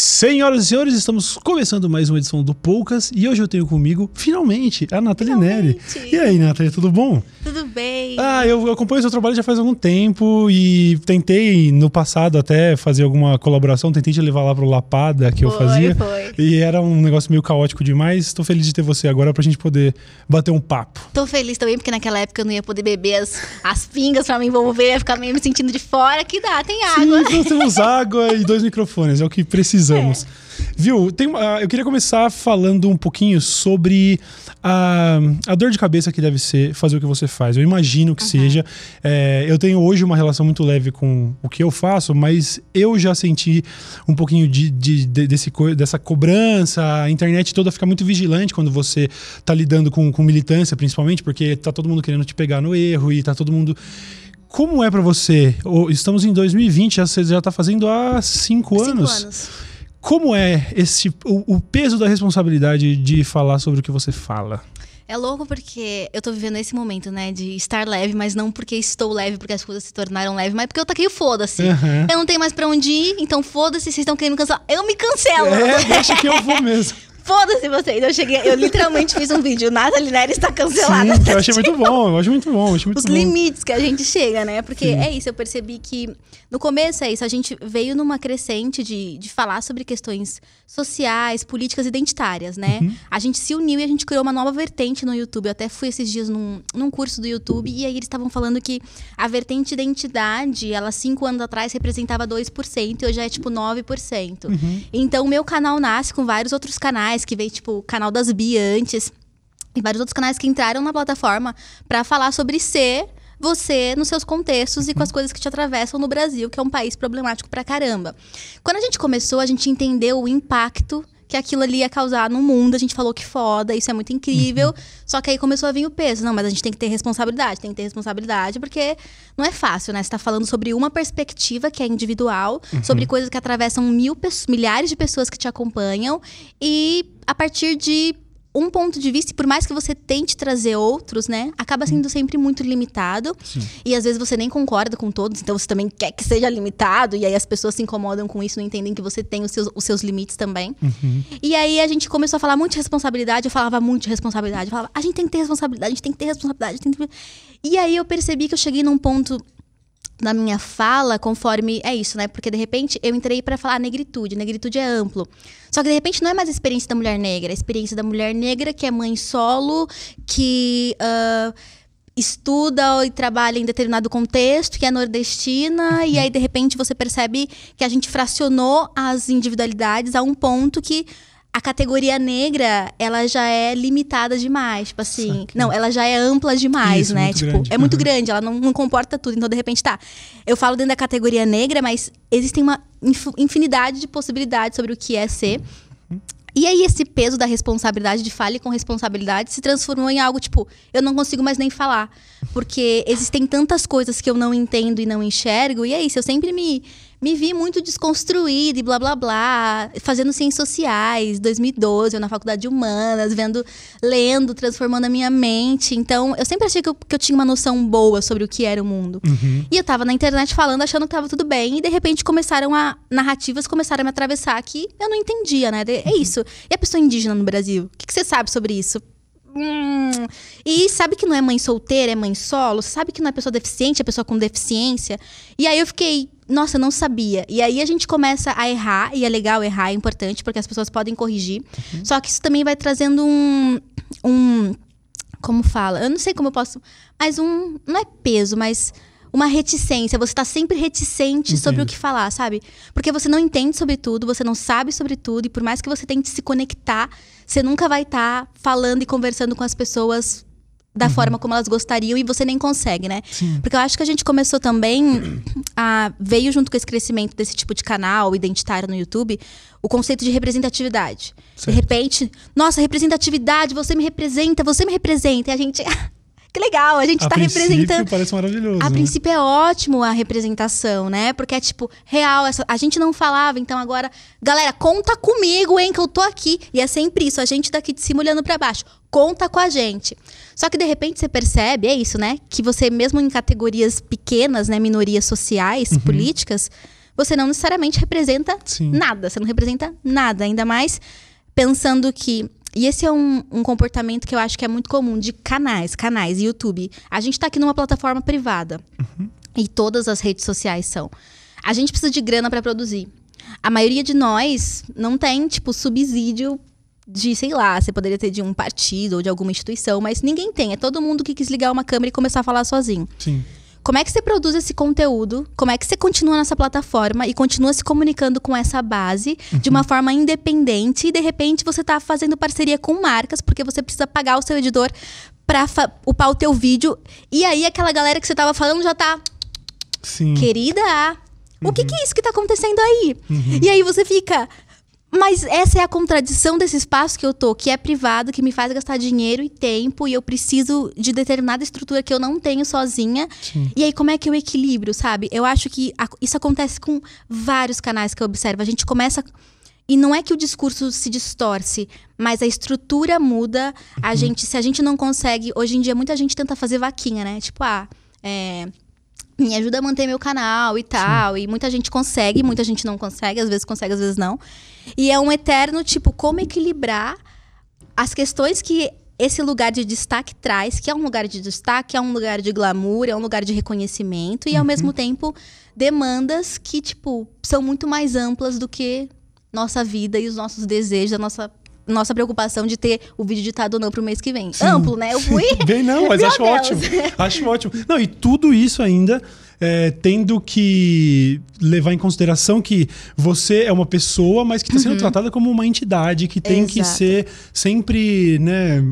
Senhoras e senhores, estamos começando mais uma edição do Poucas e hoje eu tenho comigo, finalmente, a Nathalie Neri. E aí, Nathalie, tudo bom? Tudo bem. Ah, eu acompanho seu trabalho já faz algum tempo e tentei no passado até fazer alguma colaboração, tentei te levar lá pro Lapada que foi, eu fazia. Foi. E era um negócio meio caótico demais. Estou feliz de ter você agora pra gente poder bater um papo. Tô feliz também porque naquela época eu não ia poder beber as, as pingas pra me envolver, ia ficar meio me sentindo de fora. Que dá, tem água. Sim, nós temos água e dois microfones, é o que precisamos. É. Viu, tem, uh, eu queria começar falando um pouquinho sobre a, a dor de cabeça que deve ser fazer o que você faz. Eu imagino que uhum. seja. É, eu tenho hoje uma relação muito leve com o que eu faço, mas eu já senti um pouquinho de, de, de desse, dessa cobrança. A internet toda fica muito vigilante quando você está lidando com, com militância, principalmente, porque tá todo mundo querendo te pegar no erro e tá todo mundo. Como é para você? Estamos em 2020, já, você já tá fazendo há cinco, cinco anos. anos. Como é esse o, o, peso da responsabilidade de falar sobre o que você fala? É louco porque eu tô vivendo esse momento, né? De estar leve, mas não porque estou leve, porque as coisas se tornaram leves, mas porque eu taquei o foda-se. Uhum. Eu não tenho mais pra onde ir, então foda-se, vocês estão querendo cancelar. Eu me cancelo! É, deixa que eu vou mesmo. Foda-se vocês. Eu cheguei, eu literalmente fiz um vídeo. Nathalie Nery está cancelada. Sim, eu achei muito bom, eu acho muito bom. Acho muito Os bom. limites que a gente chega, né? Porque Sim. é isso, eu percebi que no começo é isso, a gente veio numa crescente de, de falar sobre questões sociais, políticas identitárias, né? Uhum. A gente se uniu e a gente criou uma nova vertente no YouTube. Eu até fui esses dias num, num curso do YouTube e aí eles estavam falando que a vertente identidade, ela cinco anos atrás representava 2% e hoje é tipo 9%. Uhum. Então o meu canal nasce com vários outros canais que veio, tipo, o canal das Bi antes, e vários outros canais que entraram na plataforma para falar sobre ser você nos seus contextos e com as coisas que te atravessam no Brasil, que é um país problemático pra caramba. Quando a gente começou, a gente entendeu o impacto que aquilo ali ia causar no mundo. A gente falou que foda, isso é muito incrível. Uhum. Só que aí começou a vir o peso. Não, mas a gente tem que ter responsabilidade, tem que ter responsabilidade, porque não é fácil, né? Você tá falando sobre uma perspectiva que é individual, uhum. sobre coisas que atravessam mil, milhares de pessoas que te acompanham. E a partir de um ponto de vista, e por mais que você tente trazer outros, né, acaba sendo hum. sempre muito limitado. Sim. E às vezes você nem concorda com todos, então você também quer que seja limitado, e aí as pessoas se incomodam com isso, não entendem que você tem os seus, os seus limites também. Uhum. E aí a gente começou a falar muito de responsabilidade, eu falava muito de responsabilidade, eu falava, a gente tem que ter responsabilidade, a gente tem que ter responsabilidade. Tem que ter... E aí eu percebi que eu cheguei num ponto na minha fala conforme é isso, né? Porque de repente eu entrei para falar negritude, negritude é amplo. Só que de repente não é mais a experiência da mulher negra, é a experiência da mulher negra que é mãe solo, que uh, estuda e trabalha em determinado contexto, que é nordestina, uhum. e aí de repente você percebe que a gente fracionou as individualidades a um ponto que a categoria negra, ela já é limitada demais. Tipo assim. Não, ela já é ampla demais, Isso, né? Tipo, grande. é muito uhum. grande, ela não, não, comporta tudo. Então, de repente, tá. Eu falo dentro da categoria negra, mas existem uma infinidade de possibilidades sobre o que é ser. Uhum. E aí, esse peso da responsabilidade, de fale com responsabilidade, se transformou em algo tipo, eu não consigo mais nem falar. Porque existem tantas coisas que eu não entendo e não enxergo. E é isso, eu sempre me me vi muito desconstruída e blá blá blá, fazendo ciências sociais, 2012, eu na faculdade de humanas, vendo, lendo, transformando a minha mente. Então, eu sempre achei que eu, que eu tinha uma noção boa sobre o que era o mundo. Uhum. E eu tava na internet falando, achando que tava tudo bem, e de repente começaram a. narrativas começaram a me atravessar que eu não entendia, né? É isso. E a pessoa indígena no Brasil? O que, que você sabe sobre isso? Hum. E sabe que não é mãe solteira, é mãe solo? Sabe que não é pessoa deficiente, é pessoa com deficiência? E aí eu fiquei, nossa, eu não sabia. E aí a gente começa a errar, e é legal errar, é importante, porque as pessoas podem corrigir. Uhum. Só que isso também vai trazendo um. um como fala? Eu não sei como eu posso. Mas um. Não é peso, mas uma reticência. Você está sempre reticente Entendo. sobre o que falar, sabe? Porque você não entende sobre tudo, você não sabe sobre tudo, e por mais que você tente se conectar, você nunca vai estar tá falando e conversando com as pessoas da uhum. forma como elas gostariam e você nem consegue, né? Sim. Porque eu acho que a gente começou também a veio junto com esse crescimento desse tipo de canal identitário no YouTube, o conceito de representatividade. Certo. De repente, nossa, representatividade, você me representa, você me representa, e a gente que legal, a gente a tá representando. parece maravilhoso. A né? princípio é ótimo a representação, né? Porque é tipo, real, essa... a gente não falava, então agora, galera, conta comigo, hein, que eu tô aqui. E é sempre isso, a gente daqui de cima olhando para baixo. Conta com a gente. Só que de repente você percebe, é isso, né? Que você, mesmo em categorias pequenas, né, minorias sociais, uhum. políticas, você não necessariamente representa Sim. nada. Você não representa nada. Ainda mais pensando que. E esse é um, um comportamento que eu acho que é muito comum de canais, canais, YouTube. A gente tá aqui numa plataforma privada. E todas as redes sociais são. A gente precisa de grana para produzir. A maioria de nós não tem, tipo, subsídio de, sei lá, você poderia ter de um partido ou de alguma instituição, mas ninguém tem. É todo mundo que quis ligar uma câmera e começar a falar sozinho. Sim. Como é que você produz esse conteúdo? Como é que você continua nessa plataforma e continua se comunicando com essa base de uma forma independente e de repente você tá fazendo parceria com marcas porque você precisa pagar o seu editor pra fa- upar o teu vídeo e aí aquela galera que você tava falando já tá Sim. querida, o que, que é isso que tá acontecendo aí? E aí você fica. Mas essa é a contradição desse espaço que eu tô, que é privado, que me faz gastar dinheiro e tempo, e eu preciso de determinada estrutura que eu não tenho sozinha. Sim. E aí, como é que eu equilibro, sabe? Eu acho que a- isso acontece com vários canais que eu observo. A gente começa. E não é que o discurso se distorce, mas a estrutura muda. A gente, se a gente não consegue. Hoje em dia, muita gente tenta fazer vaquinha, né? Tipo, ah, é, me ajuda a manter meu canal e tal. E muita gente consegue, muita gente não consegue, às vezes consegue, às vezes não. E é um eterno, tipo, como equilibrar as questões que esse lugar de destaque traz, que é um lugar de destaque, é um lugar de glamour, é um lugar de reconhecimento, e ao mesmo tempo demandas que, tipo, são muito mais amplas do que nossa vida e os nossos desejos, a nossa, nossa preocupação de ter o vídeo editado ou não pro mês que vem. Amplo, né? Eu fui. Bem, não, mas acho Deus. ótimo. Acho ótimo. Não, e tudo isso ainda é, tendo que levar em consideração que você é uma pessoa, mas que está sendo tratada como uma entidade que tem que Uhum. Exato. ser sempre, né?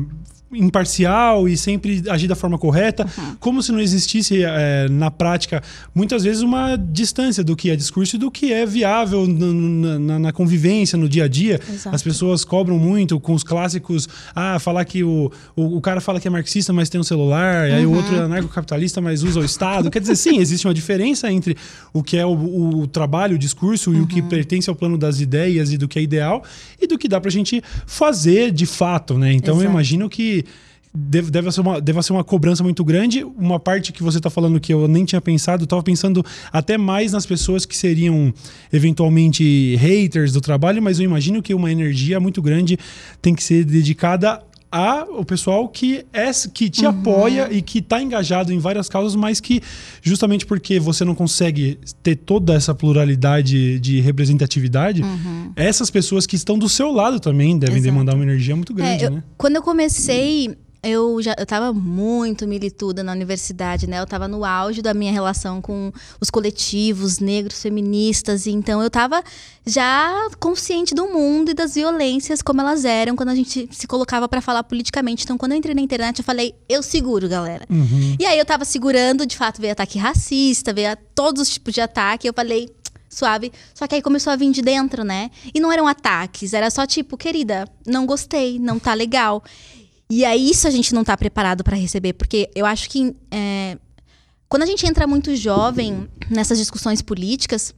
Imparcial e sempre agir da forma correta, Uhum. como se não existisse é, na prática muitas vezes uma distância do que é discurso e do que é viável na, na- na convivência, no dia a dia. Exato. As pessoas cobram muito com os clássicos, ah, falar que o, o, o cara fala que é marxista, mas tem um celular, e aí o outro é anarcocapitalista, mas usa o Estado. Quer dizer, sim, existe uma diferença entre o que é o, o trabalho, o discurso e o que pertence ao plano das ideias e do que é ideal e do que dá pra gente fazer de fato, né? Então eu Exato. imagino que deve, deve, ser uma, deve ser uma cobrança muito grande. Uma parte que você está falando que eu nem tinha pensado, eu estava pensando até mais nas pessoas que seriam eventualmente haters do trabalho, mas eu imagino que uma energia muito grande tem que ser dedicada a o pessoal que é que te apoia e que está engajado em várias causas, mas que justamente porque você não consegue ter toda essa pluralidade de representatividade, essas pessoas que estão do seu lado também devem Exato. demandar uma energia muito grande, É, eu- né? Quando eu comecei, eu já eu tava muito milituda na universidade, né? Eu tava no auge da minha relação com os coletivos negros feministas, e então eu tava já consciente do mundo e das violências como elas eram quando a gente se colocava pra falar politicamente. Então, quando eu entrei na internet, eu falei, eu seguro, galera. Uhum. E aí eu tava segurando, de fato, veio ataque racista, veio todos os tipos de ataque. Eu falei, suave. Só que aí começou a vir de dentro, né? E não eram ataques, era só tipo, querida, não gostei, não tá legal. E aí isso a gente não tá preparado pra receber, porque eu acho que é, quando a gente entra muito jovem nessas discussões políticas,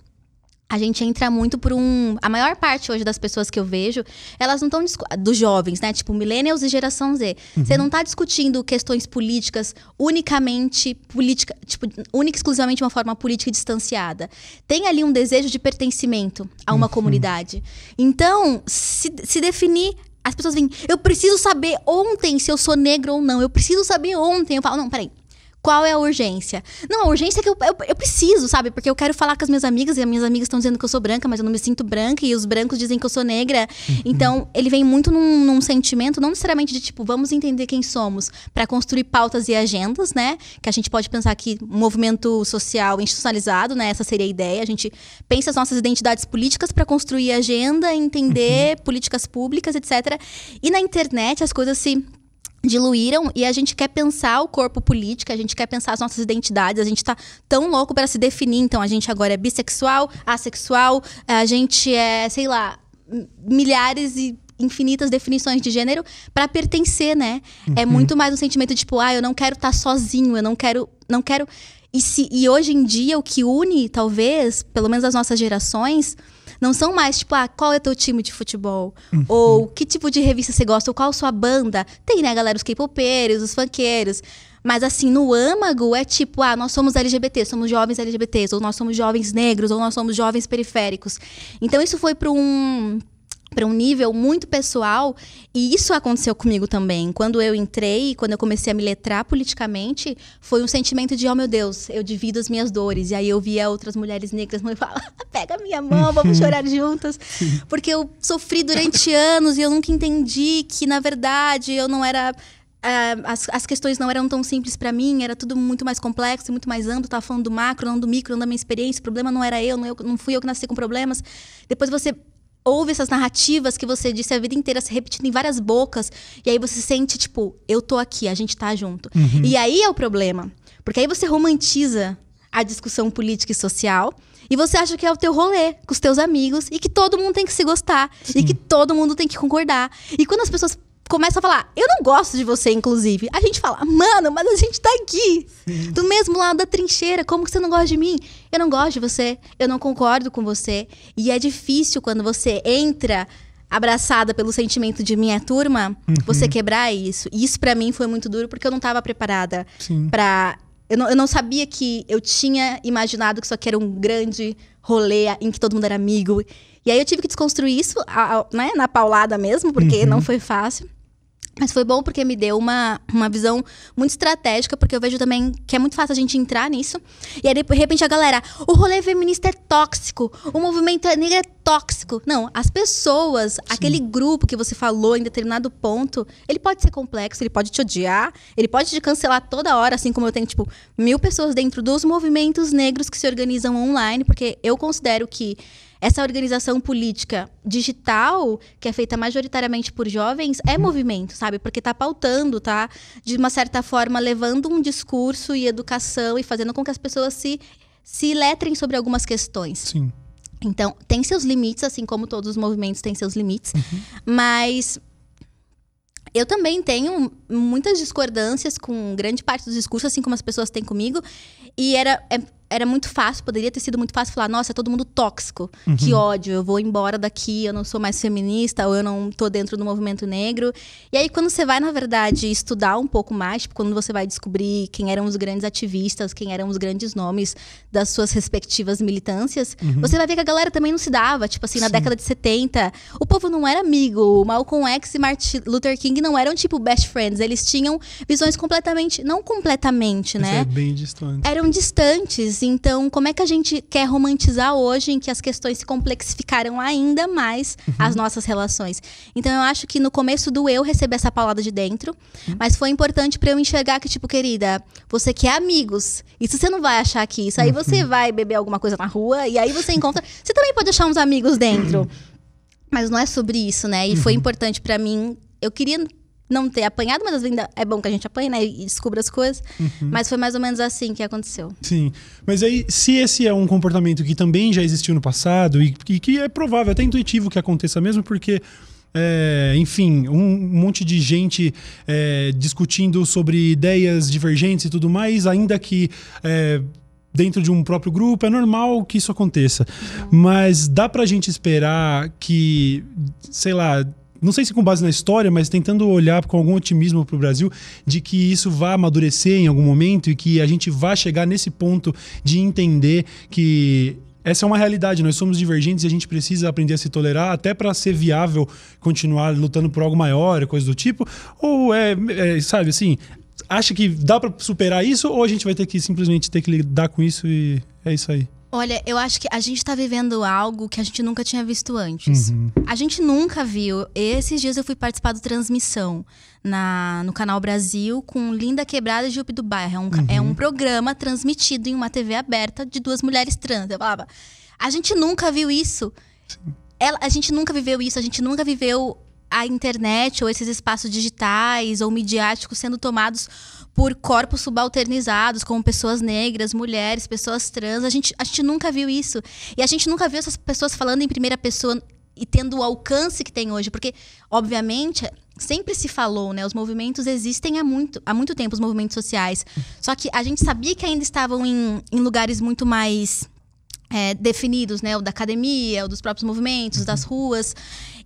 a gente entra muito por um. A maior parte hoje das pessoas que eu vejo, elas não estão. Dos jovens, né? Tipo, millennials e geração Z. Você não tá discutindo questões políticas unicamente. política Tipo, única e exclusivamente de uma forma política e distanciada. Tem ali um desejo de pertencimento a uma comunidade. Então, se, se definir. As pessoas vêm, eu preciso saber ontem se eu sou negro ou não. Eu preciso saber ontem. Eu falo, não, peraí. Qual é a urgência? Não, a urgência é que eu, eu, eu preciso, sabe? Porque eu quero falar com as minhas amigas e as minhas amigas estão dizendo que eu sou branca, mas eu não me sinto branca e os brancos dizem que eu sou negra. Então, ele vem muito num, num sentimento, não necessariamente de tipo, vamos entender quem somos para construir pautas e agendas, né? Que a gente pode pensar que um movimento social institucionalizado, né? Essa seria a ideia. A gente pensa as nossas identidades políticas para construir agenda, entender políticas públicas, etc. E na internet as coisas se diluíram e a gente quer pensar o corpo político, a gente quer pensar as nossas identidades, a gente tá tão louco para se definir, então a gente agora é bissexual, assexual, a gente é, sei lá, milhares e infinitas definições de gênero para pertencer, né? É muito mais um sentimento de tipo, ah, eu não quero estar sozinho, eu não quero, não quero e, se, e hoje em dia o que une, talvez, pelo menos as nossas gerações, não são mais, tipo, ah, qual é teu time de futebol? Ou que tipo de revista você gosta? Ou qual sua banda? Tem, né, galera, os K-popeiros, os funkeiros. Mas assim, no âmago é tipo, ah, nós somos LGBT, somos jovens LGBTs, ou nós somos jovens negros, ou nós somos jovens periféricos. Então isso foi para um para um nível muito pessoal e isso aconteceu comigo também. Quando eu entrei, quando eu comecei a me letrar politicamente, foi um sentimento de, oh meu Deus, eu divido as minhas dores. E aí eu via outras mulheres negras e falava, pega minha mão, vamos chorar juntas. Porque eu sofri durante anos e eu nunca entendi que, na verdade, eu não era Uh, as, as questões não eram tão simples para mim, era tudo muito mais complexo, muito mais amplo. Tava falando do macro, não do micro, não da minha experiência. O problema não era eu, não, eu, não fui eu que nasci com problemas. Depois você ouve essas narrativas que você disse a vida inteira se repetindo em várias bocas, e aí você sente, tipo, eu tô aqui, a gente tá junto. Uhum. E aí é o problema. Porque aí você romantiza a discussão política e social. E você acha que é o teu rolê com os teus amigos e que todo mundo tem que se gostar Sim. e que todo mundo tem que concordar. E quando as pessoas começa a falar, eu não gosto de você, inclusive. A gente fala, mano, mas a gente tá aqui. Sim. Do mesmo lado da trincheira. Como que você não gosta de mim? Eu não gosto de você. Eu não concordo com você. E é difícil quando você entra abraçada pelo sentimento de minha turma, uhum. você quebrar isso. E isso para mim foi muito duro porque eu não tava preparada para eu não, eu não sabia que eu tinha imaginado que isso aqui era um grande rolê em que todo mundo era amigo. E aí eu tive que desconstruir isso, né, na paulada mesmo, porque uhum. não foi fácil. Mas foi bom porque me deu uma, uma visão muito estratégica, porque eu vejo também que é muito fácil a gente entrar nisso. E aí, de repente, a galera, o rolê feminista é tóxico, o movimento negro é tóxico. Não, as pessoas, Sim. aquele grupo que você falou em determinado ponto, ele pode ser complexo, ele pode te odiar, ele pode te cancelar toda hora, assim como eu tenho, tipo, mil pessoas dentro dos movimentos negros que se organizam online, porque eu considero que essa organização política digital, que é feita majoritariamente por jovens, é movimento, sabe? Porque está pautando, tá? De uma certa forma, levando um discurso e educação e fazendo com que as pessoas se, se letrem sobre algumas questões. Sim. Então, tem seus limites, assim como todos os movimentos têm seus limites, uhum. mas eu também tenho muitas discordâncias com grande parte dos discursos, assim como as pessoas têm comigo. E era, é, era muito fácil, poderia ter sido muito fácil falar, nossa, é todo mundo tóxico, uhum. que ódio, eu vou embora daqui, eu não sou mais feminista, ou eu não tô dentro do movimento negro. E aí, quando você vai, na verdade, estudar um pouco mais, tipo, quando você vai descobrir quem eram os grandes ativistas, quem eram os grandes nomes das suas respectivas militâncias, uhum. você vai ver que a galera também não se dava. Tipo assim, na Sim. década de 70, o povo não era amigo. O Malcolm X e Martin Luther King não eram, tipo, best friends. Eles tinham visões completamente, não completamente, né? É bem distante. Eram distantes então, como é que a gente quer romantizar hoje em que as questões se complexificaram ainda mais uhum. as nossas relações? Então, eu acho que no começo do eu receber essa palavra de dentro, uhum. mas foi importante para eu enxergar que, tipo, querida, você quer amigos. Isso você não vai achar aqui. Isso aí você uhum. vai beber alguma coisa na rua e aí você encontra. Você também pode achar uns amigos dentro. Mas não é sobre isso, né? E foi uhum. importante para mim. Eu queria não ter apanhado, mas ainda é bom que a gente apanhe, né? E descubra as coisas. Uhum. Mas foi mais ou menos assim que aconteceu. Sim. Mas aí, se esse é um comportamento que também já existiu no passado e, e que é provável, até intuitivo que aconteça mesmo, porque. É, enfim, um monte de gente é, discutindo sobre ideias divergentes e tudo mais, ainda que é, dentro de um próprio grupo, é normal que isso aconteça. Uhum. Mas dá pra gente esperar que, sei lá, não sei se com base na história, mas tentando olhar com algum otimismo para o Brasil, de que isso vai amadurecer em algum momento e que a gente vai chegar nesse ponto de entender que essa é uma realidade, nós somos divergentes e a gente precisa aprender a se tolerar até para ser viável continuar lutando por algo maior, coisa do tipo. Ou é, é sabe assim, acha que dá para superar isso ou a gente vai ter que simplesmente ter que lidar com isso e é isso aí? Olha, eu acho que a gente tá vivendo algo que a gente nunca tinha visto antes. Uhum. A gente nunca viu. Esses dias eu fui participar do Transmissão na, no Canal Brasil com Linda Quebrada e Jupe do Bairro. É um, uhum. é um programa transmitido em uma TV aberta de duas mulheres trans. Eu falava, a gente nunca viu isso. Ela, a gente nunca viveu isso, a gente nunca viveu a internet ou esses espaços digitais ou midiáticos sendo tomados por corpos subalternizados, como pessoas negras, mulheres, pessoas trans. A gente, a gente nunca viu isso. E a gente nunca viu essas pessoas falando em primeira pessoa e tendo o alcance que tem hoje. Porque, obviamente, sempre se falou, né? Os movimentos existem há muito, há muito tempo, os movimentos sociais. Só que a gente sabia que ainda estavam em, em lugares muito mais é, definidos, né? O da academia, o dos próprios movimentos, das ruas.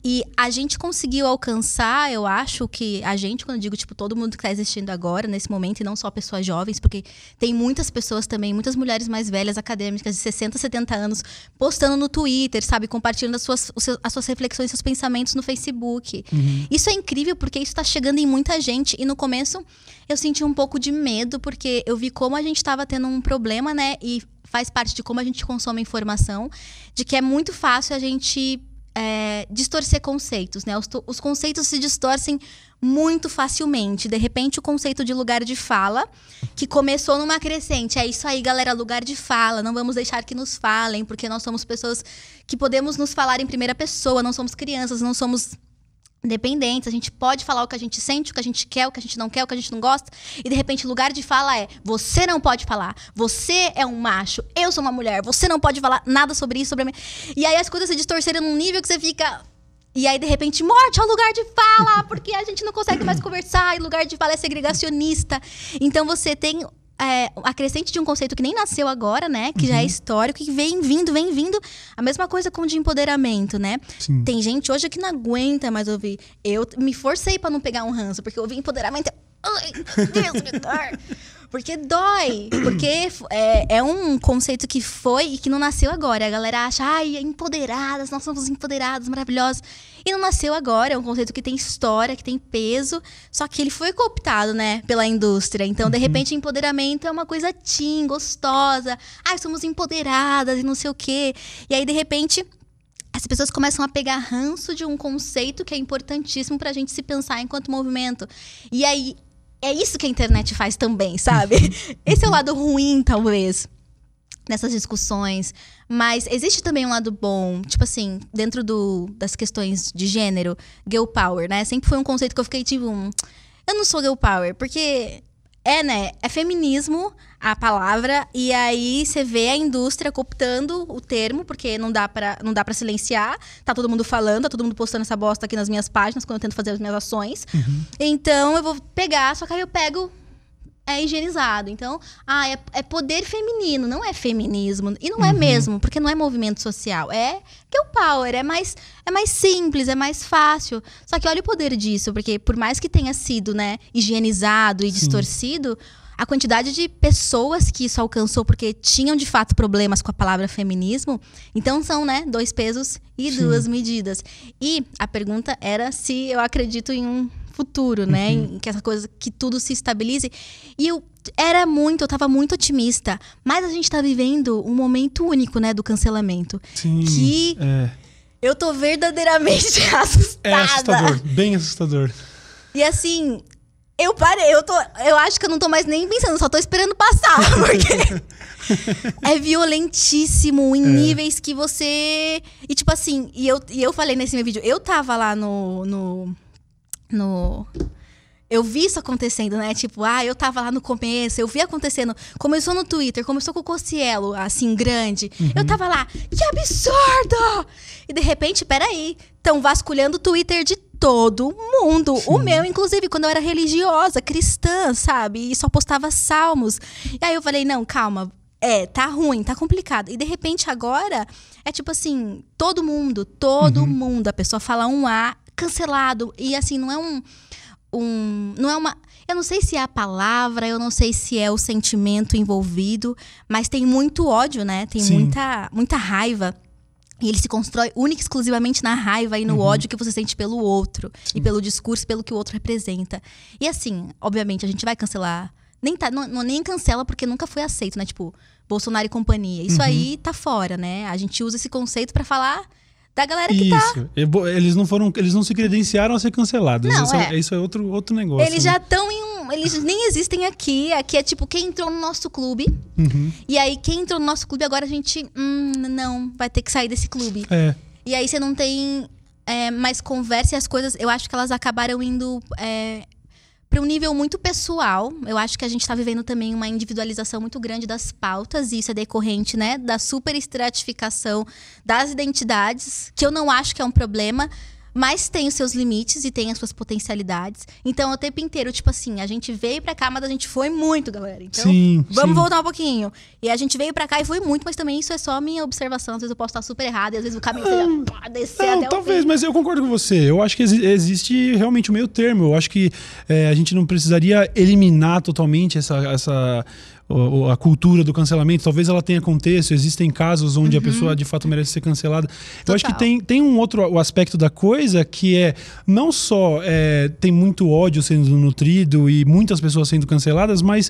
E a gente conseguiu alcançar, eu acho que a gente, quando eu digo, tipo, todo mundo que está existindo agora, nesse momento, e não só pessoas jovens, porque tem muitas pessoas também, muitas mulheres mais velhas, acadêmicas, de 60, 70 anos, postando no Twitter, sabe? Compartilhando as suas, as suas reflexões, seus pensamentos no Facebook. Uhum. Isso é incrível porque isso está chegando em muita gente. E no começo eu senti um pouco de medo, porque eu vi como a gente estava tendo um problema, né? E faz parte de como a gente consome informação, de que é muito fácil a gente é, distorcer conceitos, né? Os, os, conceitos se distorcem muito facilmente. De repente, o conceito de lugar de fala, que começou numa crescente. É isso aí, galera, lugar de fala. Não vamos deixar que nos falem, porque nós somos pessoas que podemos nos falar em primeira pessoa, não somos crianças, não somos independentes, a gente pode falar o que a gente sente, o que a gente quer, o que a gente não quer, o que a gente não gosta, e de repente o lugar de fala é: você não pode falar, você é um macho, eu sou uma mulher, você não pode falar nada sobre isso, sobre mim. E aí as coisas se distorceram num nível que você fica. E aí, de repente, morte é o lugar de fala, porque a gente não consegue mais conversar, e lugar de fala é segregacionista. Então você tem é, a crescente de um conceito que nem nasceu agora, né? Que uhum. já é uhum. histórico, que vem vindo, vem vindo. A mesma coisa com o de empoderamento, né? Sim. Tem gente hoje que não aguenta mais ouvir. Eu me forcei para não pegar um ranço, porque ouvir empoderamento. Ai, Deus me. Porque dói. Porque é, é, um conceito que foi e que não nasceu agora. A galera acha, ai, empoderadas, nós somos empoderadas, maravilhosas. E não nasceu agora. É um conceito que tem história, que tem peso. Só que ele foi cooptado, né, pela indústria. Então, de uhum. repente, empoderamento é uma coisa teen, gostosa. Ai, somos empoderadas e não sei o quê. E aí, de repente, as pessoas começam a pegar ranço de um conceito que é importantíssimo para a gente se pensar enquanto movimento. E aí é isso que a internet faz também, sabe? Esse é o lado ruim, talvez, nessas discussões. Mas existe também um lado bom, tipo assim, dentro do, das questões de gênero, girl power, né? Sempre foi um conceito que eu fiquei tipo, um, eu não sou girl power, porque é, né? É feminismo a palavra e aí você vê a indústria cooptando o termo, porque não dá para não dá para silenciar. Tá todo mundo falando, tá todo mundo postando essa bosta aqui nas minhas páginas quando eu tento fazer as minhas ações. Uhum. Então eu vou pegar, só que aí eu pego é higienizado. Então, ah, é, é, poder feminino, não é feminismo. E não é uhum. é mesmo, porque não é movimento social. É que o power é mais, é mais simples, é mais fácil. Só que olha o poder disso, porque por mais que tenha sido, né, higienizado e Sim. distorcido, a quantidade de pessoas que isso alcançou porque tinham de fato problemas com a palavra feminismo, então são, né, dois pesos e Sim. duas medidas. E a pergunta era se eu acredito em um futuro, né? Uhum. Em que essa coisa, que tudo se estabilize. E eu era muito, eu tava muito otimista. Mas a gente tá vivendo um momento único, né, do cancelamento. Sim. Que é. eu tô verdadeiramente assustada. É assustador, bem assustador. E assim, eu parei, eu tô. Eu acho que eu não tô mais nem pensando, só tô esperando passar, porque é violentíssimo em é. níveis que você. E tipo assim, e eu, e eu falei nesse meu vídeo, eu tava lá no, no no eu vi isso acontecendo, né? Tipo, ah, eu tava lá no começo, eu vi acontecendo. Começou no Twitter, começou com o Cossielo, assim, grande. Uhum. Eu tava lá, que absurdo! E de repente, peraí, estão vasculhando o Twitter de todo mundo. Sim. O meu, inclusive, quando eu era religiosa, cristã, sabe? E só postava salmos. E aí eu falei, não, calma. É, tá ruim, tá complicado. E de repente agora é tipo assim, todo mundo, todo uhum. mundo, a pessoa fala um A, cancelado. E assim, não é um. um não é uma. Eu não sei se é a palavra, eu não sei se é o sentimento envolvido, mas tem muito ódio, né? Tem muita, muita raiva. E ele se constrói única e exclusivamente na raiva e no uhum. ódio que você sente pelo outro. Sim. E pelo discurso, pelo que o outro representa. E assim, obviamente, a gente vai cancelar. Nem, tá, não, não nem cancela porque nunca foi aceito, né? Tipo, Bolsonaro e companhia. Isso uhum. aí tá fora, né? A gente usa esse conceito para falar da galera que tá isso. tá. Eles não foram, eles não se credenciaram a ser cancelados. Não, isso, é. isso é outro, outro negócio. Eles né? já estão em um. Eles nem existem aqui. Aqui é tipo quem entrou no nosso clube. Uhum. E aí, quem entrou no nosso clube, agora a gente. Hum, não, vai ter que sair desse clube. É. E aí você não tem é, mais conversa e as coisas. Eu acho que elas acabaram indo é, para um nível muito pessoal. Eu acho que a gente está vivendo também uma individualização muito grande das pautas, e isso é decorrente, né, da super estratificação das identidades, que eu não acho que é um problema, mas tem os seus limites e tem as suas potencialidades. Então, o tempo inteiro, tipo assim, a gente veio pra cá, mas a gente foi muito, galera. Então, Sim, vamos sim. voltar um pouquinho. E a gente veio pra cá e foi muito, mas também isso é só minha observação. Às vezes eu posso estar super errado, e às vezes o caminho seja pá, descer Não, até talvez, mas eu concordo com você. Eu acho que exi- existe realmente o meio termo. Eu acho que é, a gente não precisaria eliminar totalmente essa, essa o- a cultura do cancelamento. Talvez ela tenha contexto. Existem casos onde a pessoa de fato merece ser cancelada. Eu acho que Uhum. Total. tem, tem um outro aspecto da coisa que é não só é, tem muito ódio sendo nutrido e muitas pessoas sendo canceladas, mas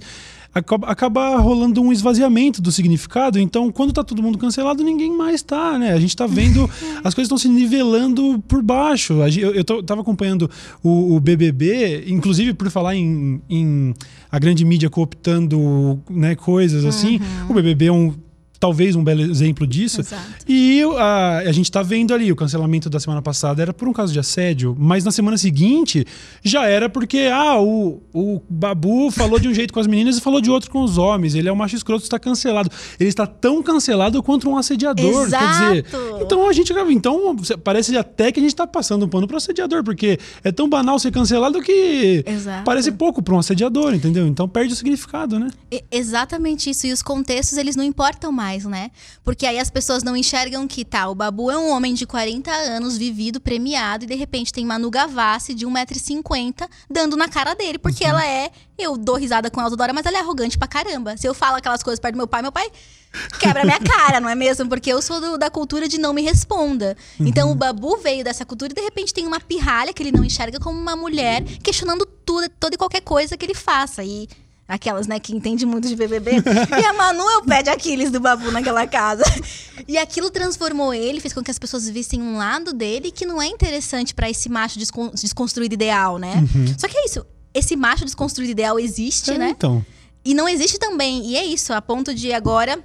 acaba, acaba rolando um esvaziamento do significado. Então, quando tá todo mundo cancelado, ninguém mais tá, né? A gente tá vendo as coisas estão se nivelando por baixo. Eu, eu tava acompanhando o, o BBB, inclusive por falar em, em a grande mídia cooptando né, coisas assim. O BBB é um talvez um belo exemplo disso. Exato. E a, a gente tá vendo ali, o cancelamento da semana passada era por um caso de assédio, mas na semana seguinte já era porque, ah, o, o Babu falou de um jeito com as meninas e falou de outro com os homens. Ele é um macho escroto, está cancelado. Ele está tão cancelado quanto um assediador. Quer dizer, Exato. então a gente. Então parece até que a gente tá passando um pano pro assediador, porque é tão banal ser cancelado que Exato. parece pouco para um assediador, entendeu? Então perde o significado, né? E- Exatamente isso. E os contextos, eles não importam mais, né? Porque aí as pessoas não enxergam que, tá, o Babu é um homem de 40 anos, vivido, premiado, e de repente tem Manu Gavassi, de 1,50m, dando na cara dele. Porque ela é... Eu dou risada com ela toda hora, mas ela é arrogante pra caramba. Se eu falo aquelas coisas perto do meu pai, meu pai quebra minha cara, não é mesmo? Porque eu sou do- da cultura de não me responda. Então o Babu veio dessa cultura e de repente tem uma pirralha que ele não enxerga como uma mulher questionando tudo, toda e qualquer coisa que ele faça. E aquelas, né, que entende muito de BBB. e a Manu é o pé de Aquiles do Babu naquela casa. E aquilo transformou ele, fez com que as pessoas vissem um lado dele que não é interessante pra esse macho descon- desconstruído ideal, né? Só que é isso. Esse macho desconstruído ideal existe, É, né? Então. E não existe também. E é isso, a ponto de agora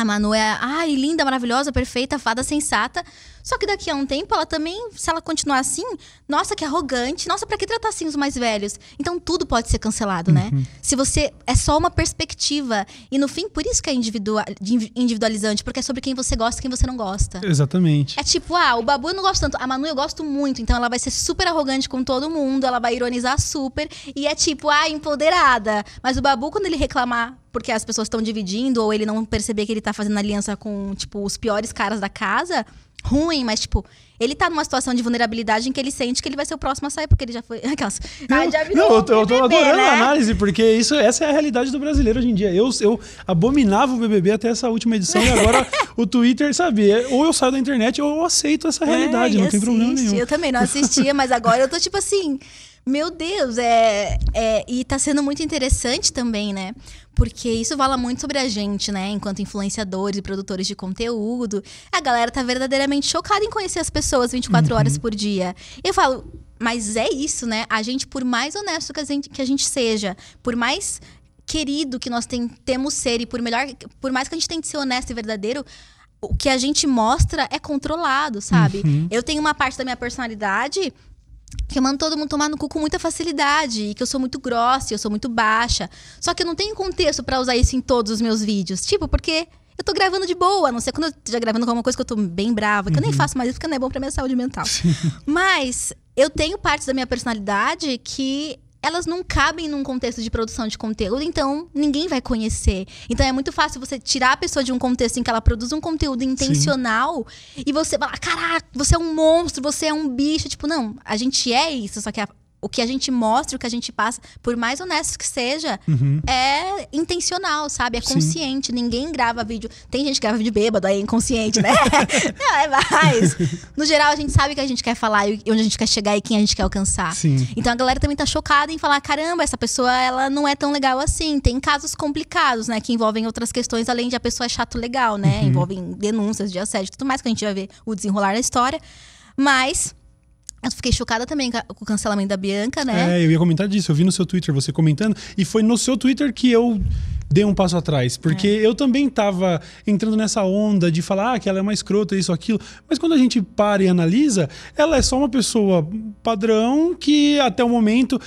a Manu é, ai, linda, maravilhosa, perfeita, fada sensata. Só que daqui a um tempo ela também, se ela continuar assim, nossa, que arrogante. Nossa, pra que tratar assim os mais velhos? Então tudo pode ser cancelado, né? Se você é só uma perspectiva e no fim por isso que é individua- individualizante, porque é sobre quem você gosta e quem você não gosta. Exatamente. É tipo, ah, o Babu eu não gosto tanto, a Manu eu gosto muito, então ela vai ser super arrogante com todo mundo, ela vai ironizar super, e é tipo, ah, empoderada. Mas o Babu, quando ele reclamar porque as pessoas estão dividindo, ou ele não perceber que ele tá fazendo aliança com, tipo, os piores caras da casa, ruim, mas, tipo, ele tá numa situação de vulnerabilidade em que ele sente que ele vai ser o próximo a sair, porque ele já foi. Aquelas. Ah, já Não, eu tô, eu tô adorando né? a análise, porque isso, essa é a realidade do brasileiro hoje em dia. Eu, eu abominava o BBB até essa última edição e agora o Twitter, sabe? é, Ou eu saio da internet ou eu aceito essa realidade, É, não tem problema nenhum. Eu também não assistia, mas agora eu tô tipo assim. Meu Deus, é, é. E tá sendo muito interessante também, né? Porque isso fala muito sobre a gente, né? Enquanto influenciadores e produtores de conteúdo. A galera tá verdadeiramente chocada em conhecer as pessoas 24 horas por dia. Eu falo, mas é isso, né? A gente, por mais honesto que a gente, que a gente seja, por mais querido que nós tentemos ser e por melhor, por mais que a gente tente ser honesto e verdadeiro, o que a gente mostra é controlado, sabe? Eu tenho uma parte da minha personalidade que eu mando todo mundo tomar no cu com muita facilidade, e que eu sou muito grossa, e eu sou muito baixa. Só que eu não tenho contexto pra usar isso em todos os meus vídeos. Tipo, porque eu tô gravando de boa, a não ser quando eu esteja gravando com alguma coisa que eu tô bem brava, que eu nem faço mais isso porque não é bom pra minha saúde mental. Mas eu tenho partes da minha personalidade que elas não cabem num contexto de produção de conteúdo, então ninguém vai conhecer. Então é muito fácil você tirar a pessoa de um contexto em que ela produz um conteúdo intencional e você falar, caraca, você é um monstro, você é um bicho. Tipo, não, a gente é isso, só que a- o que a gente mostra, o que a gente passa, por mais honesto que seja, é intencional, sabe? É Sim. consciente. Ninguém grava vídeo. Tem gente que grava vídeo bêbado, aí é inconsciente, né? não, é mais. No geral, a gente sabe o que a gente quer falar e onde a gente quer chegar e quem a gente quer alcançar. Sim. Então a galera também tá chocada em falar: caramba, essa pessoa ela não é tão legal assim. Tem casos complicados, né? Que envolvem outras questões, além de a pessoa é chato legal, né? Envolvem denúncias de assédio e tudo mais, que a gente vai ver o desenrolar da história. Mas. Eu fiquei chocada também com o cancelamento da Bianca, né? É, eu ia comentar disso. Eu vi no seu Twitter você comentando. E foi no seu Twitter que eu dei um passo atrás. Porque É. eu também tava entrando nessa onda de falar ah, que ela é uma escrota, isso, aquilo. Mas quando a gente para e analisa, ela é só uma pessoa padrão que até o momento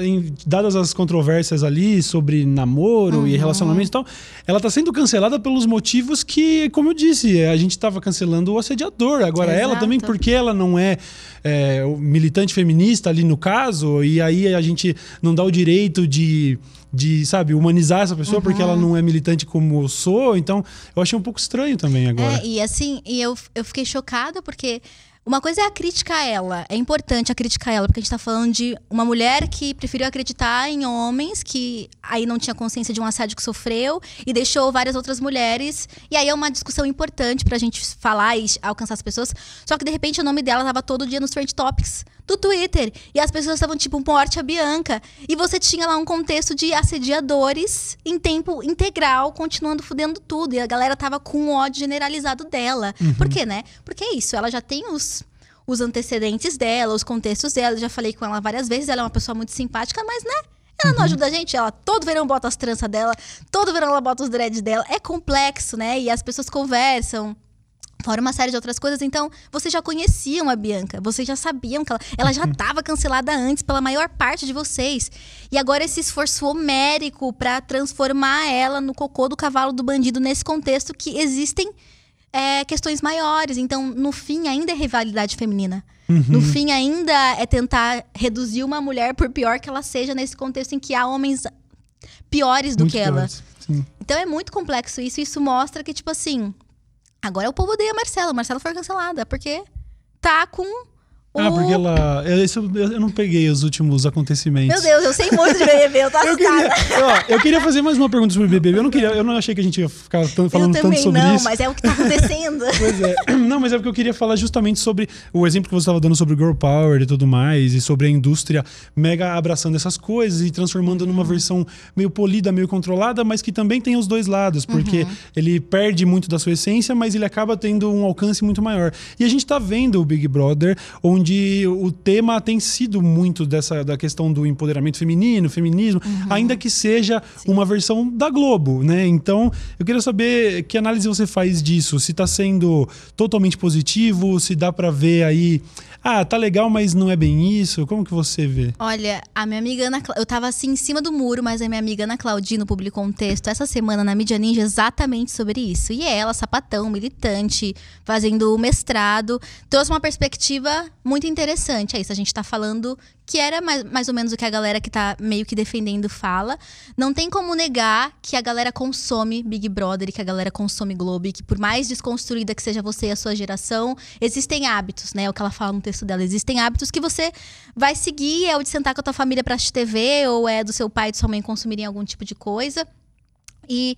em, dadas as controvérsias ali sobre namoro uhum. e relacionamento e tal, ela está sendo cancelada pelos motivos que, como eu disse, a gente estava cancelando o assediador. Agora, Exato. ela também, porque ela não é, é militante feminista ali no caso, e aí a gente não dá o direito de de, sabe, humanizar essa pessoa uhum. porque ela não é militante como eu sou. Então, eu achei um pouco estranho também agora. É, e assim, e eu, eu fiquei chocada porque uma coisa é a crítica a ela. É importante a crítica a ela, porque a gente está falando de uma mulher que preferiu acreditar em homens, que aí não tinha consciência de um assédio que sofreu, e deixou várias outras mulheres. E aí é uma discussão importante para a gente falar e alcançar as pessoas. Só que de repente o nome dela estava todo dia nos trend topics do Twitter. E as pessoas estavam tipo, morte a Bianca. E você tinha lá um contexto de assediadores em tempo integral, continuando fudendo tudo. E a galera tava com ódio generalizado dela. Uhum. Por quê, né? Porque é isso, ela já tem os os antecedentes dela, os contextos dela. Eu já falei com ela várias vezes, ela é uma pessoa muito simpática, mas, né? Ela não uhum. ajuda a gente, ela todo verão bota as tranças dela, todo verão ela bota os dreads dela. É complexo, né? E as pessoas conversam. Fora uma série de outras coisas, então vocês já conheciam a Bianca, vocês já sabiam que ela, ela já estava uhum. cancelada antes pela maior parte de vocês. E agora esse esforço homérico para transformar ela no cocô do cavalo do bandido nesse contexto que existem é, questões maiores. Então, no fim, ainda é rivalidade feminina. Uhum. No fim, ainda é tentar reduzir uma mulher, por pior que ela seja, nesse contexto em que há homens piores do muito que ela. Então é muito complexo isso. Isso mostra que, tipo assim, agora o povo odeia a Marcela. A Marcela foi cancelada, porque tá com ah, porque ela. Isso, eu não peguei os últimos acontecimentos. Meu Deus, eu sei muito de BBB, eu tô eu queria, ó, eu queria fazer mais uma pergunta sobre BBB. Eu não, queria, eu não achei que a gente ia ficar falando tanto sobre não, isso. mas é o que tá acontecendo. pois é. Não, mas é porque eu queria falar justamente sobre o exemplo que você estava dando sobre Girl Power e tudo mais, e sobre a indústria mega abraçando essas coisas e transformando numa versão meio polida, meio controlada, mas que também tem os dois lados, porque uhum. ele perde muito da sua essência, mas ele acaba tendo um alcance muito maior. E a gente tá vendo o Big Brother, onde onde o tema tem sido muito dessa da questão do empoderamento feminino, feminismo, uhum. ainda que seja Sim. uma versão da Globo, né? Então, eu queria saber que análise você faz disso, se está sendo totalmente positivo, se dá para ver aí ah, tá legal, mas não é bem isso? Como que você vê? Olha, a minha amiga Ana Cla... eu tava assim em cima do muro, mas a minha amiga Ana Claudino publicou um texto essa semana na Mídia Ninja exatamente sobre isso. E ela, sapatão, militante, fazendo mestrado, trouxe uma perspectiva muito interessante. É isso, a gente tá falando que era mais, mais ou menos o que a galera que tá meio que defendendo fala. Não tem como negar que a galera consome Big Brother e que a galera consome Globo e que por mais desconstruída que seja você e a sua geração, existem hábitos, né? É o que ela fala no texto dela. Existem hábitos que você vai seguir, é o de sentar com a tua família pra assistir TV ou é do seu pai e da sua mãe consumirem algum tipo de coisa. E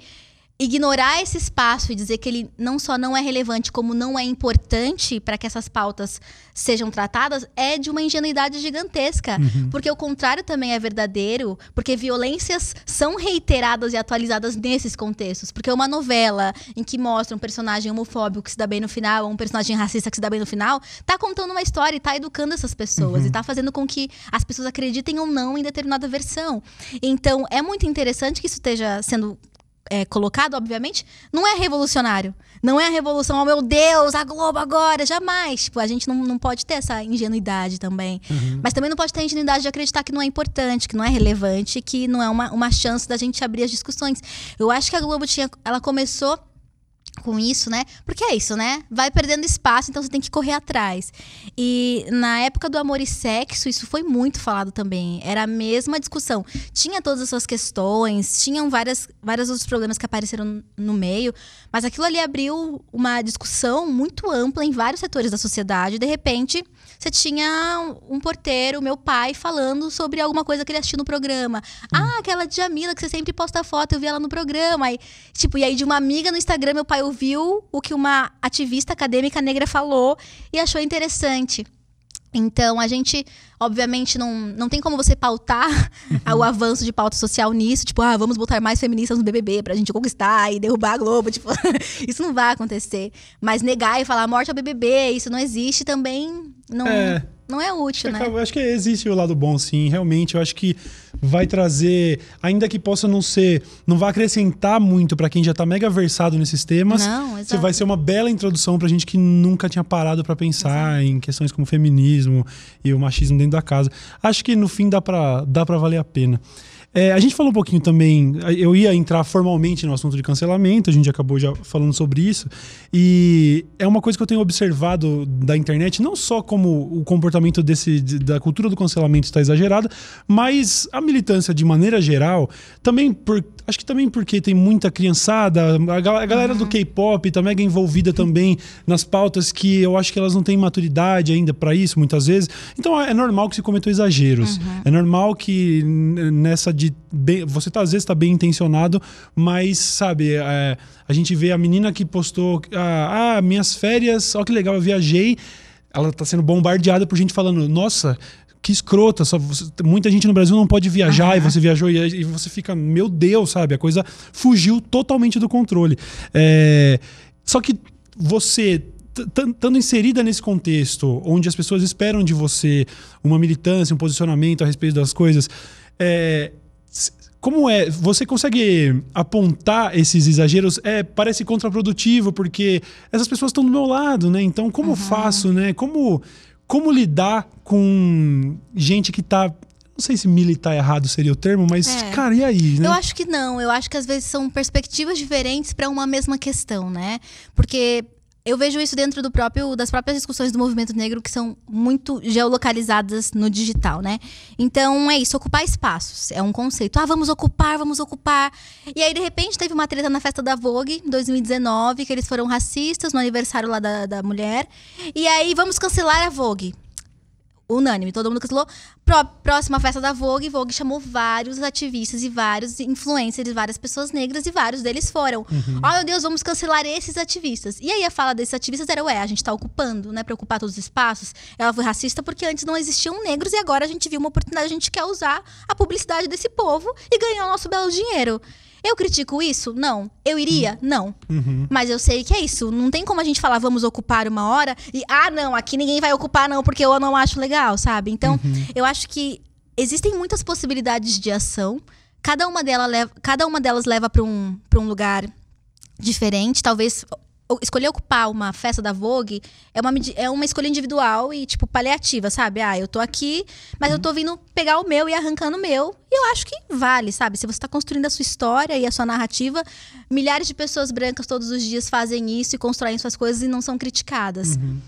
ignorar esse espaço e dizer que ele não só não é relevante, como não é importante para que essas pautas sejam tratadas, é de uma ingenuidade gigantesca. Uhum. Porque o contrário também é verdadeiro, porque violências são reiteradas e atualizadas nesses contextos. Porque uma novela em que mostra um personagem homofóbico que se dá bem no final, ou um personagem racista que se dá bem no final, tá contando uma história e tá educando essas pessoas uhum. e tá fazendo com que as pessoas acreditem ou não em determinada versão. Então, é muito interessante que isso esteja sendo é, colocado, obviamente, não é revolucionário. Não é a revolução, oh meu Deus, a Globo agora, jamais. Tipo, a gente não, não pode ter essa ingenuidade também. Uhum. Mas também não pode ter a ingenuidade de acreditar que não é importante, que não é relevante, que não é uma, uma chance da gente abrir as discussões. Eu acho que a Globo tinha. Ela começou com isso, né? Porque é isso, né? Vai perdendo espaço, então você tem que correr atrás. E na época do amor e sexo, isso foi muito falado também. Era a mesma discussão. Tinha todas as suas questões, tinham várias, vários outros problemas que apareceram no meio, mas aquilo ali abriu uma discussão muito ampla em vários setores da sociedade. De repente, você tinha um porteiro, meu pai, falando sobre alguma coisa que ele assistiu no programa. Hum. Ah, aquela Jamila que você sempre posta foto, eu vi ela no programa. E, tipo, e aí de uma amiga no Instagram, meu pai ouviu o que uma ativista acadêmica negra falou e achou interessante. Então, a gente, obviamente, não, não tem como você pautar uhum. o avanço de pauta social nisso. Tipo, ah, vamos botar mais feministas no BBB pra gente conquistar e derrubar a Globo. Tipo, isso não vai acontecer. Mas negar e falar morte ao BBB, isso não existe também, não, é. Não é útil, acho né? Que, acho que existe o lado bom, sim. Realmente, eu acho que vai trazer, ainda que possa não ser, não vai acrescentar muito para quem já tá mega versado nesses temas. Não, Você vai ser uma bela introdução pra gente que nunca tinha parado para pensar exato. em questões como feminismo e o machismo dentro da casa. Acho que no fim dá para dá para valer a pena. É, a gente falou um pouquinho também, eu ia entrar formalmente no assunto de cancelamento, a gente acabou já falando sobre isso, e é uma coisa que eu tenho observado da internet, não só como o comportamento desse, da cultura do cancelamento está exagerada, mas a militância de maneira geral, também por, acho que também porque tem muita criançada, a, galera uhum. do K-pop tá mega envolvida também nas pautas que eu acho que elas não têm maturidade ainda para isso, muitas vezes. Então é normal que se cometam exageros. Uhum. É normal que nessa de bem, você tá, às vezes está bem intencionado, mas sabe, é, a gente vê a menina que postou ah, ah, minhas férias, olha que legal, eu viajei. Ela está sendo bombardeada por gente falando, nossa, que escrota, só você, muita gente no Brasil não pode viajar uhum. e você viajou e, e, você fica, meu Deus, sabe? A coisa fugiu totalmente do controle. É, só que você estando inserida nesse contexto, onde as pessoas esperam de você uma militância, um posicionamento a respeito das coisas, é, como é? Você consegue apontar esses exageros? É, parece contraprodutivo, porque essas pessoas estão do meu lado, né? Então, como uhum. faço, né? Como, como lidar com gente que tá não sei se militar errado seria o termo, mas, é. cara, e aí? Né? Eu acho que não. Eu acho que às vezes são perspectivas diferentes para uma mesma questão, né? Porque eu vejo isso dentro do próprio das próprias discussões do movimento negro que são muito geolocalizadas no digital, né? Então é isso, ocupar espaços. É um conceito. Ah, vamos ocupar, vamos ocupar. E aí, de repente, teve uma treta na festa da Vogue, em 2019, que eles foram racistas no aniversário lá da, da mulher. E aí, vamos cancelar a Vogue unânime, todo mundo cancelou. Pró próxima festa da Vogue, Vogue chamou vários ativistas e vários influencers, várias pessoas negras, e vários deles foram. Uhum. Oh, meu Deus, vamos cancelar esses ativistas. E aí a fala desses ativistas era, ué, a gente tá ocupando, né, pra ocupar todos os espaços. Ela foi racista porque antes não existiam negros e agora a gente viu uma oportunidade, a gente quer usar a publicidade desse povo e ganhar o nosso belo dinheiro. Eu critico isso? Não. Eu iria? Uhum. Não. Uhum. Mas eu sei que é isso. Não tem como a gente falar, vamos ocupar uma hora e, ah, não, aqui ninguém vai ocupar, não, porque eu não acho legal, sabe? Então, uhum. eu acho que existem muitas possibilidades de ação. Cada uma, dela leva, cada uma delas leva para um, um lugar diferente. Talvez escolher ocupar uma festa da Vogue é uma, é uma escolha individual e, tipo, paliativa, sabe? Ah, eu tô aqui, mas uhum. eu tô vindo pegar o meu e arrancando o meu. E eu acho que vale, sabe? Se você tá construindo a sua história e a sua narrativa, milhares de pessoas brancas todos os dias fazem isso e constroem suas coisas e não são criticadas. Uhum.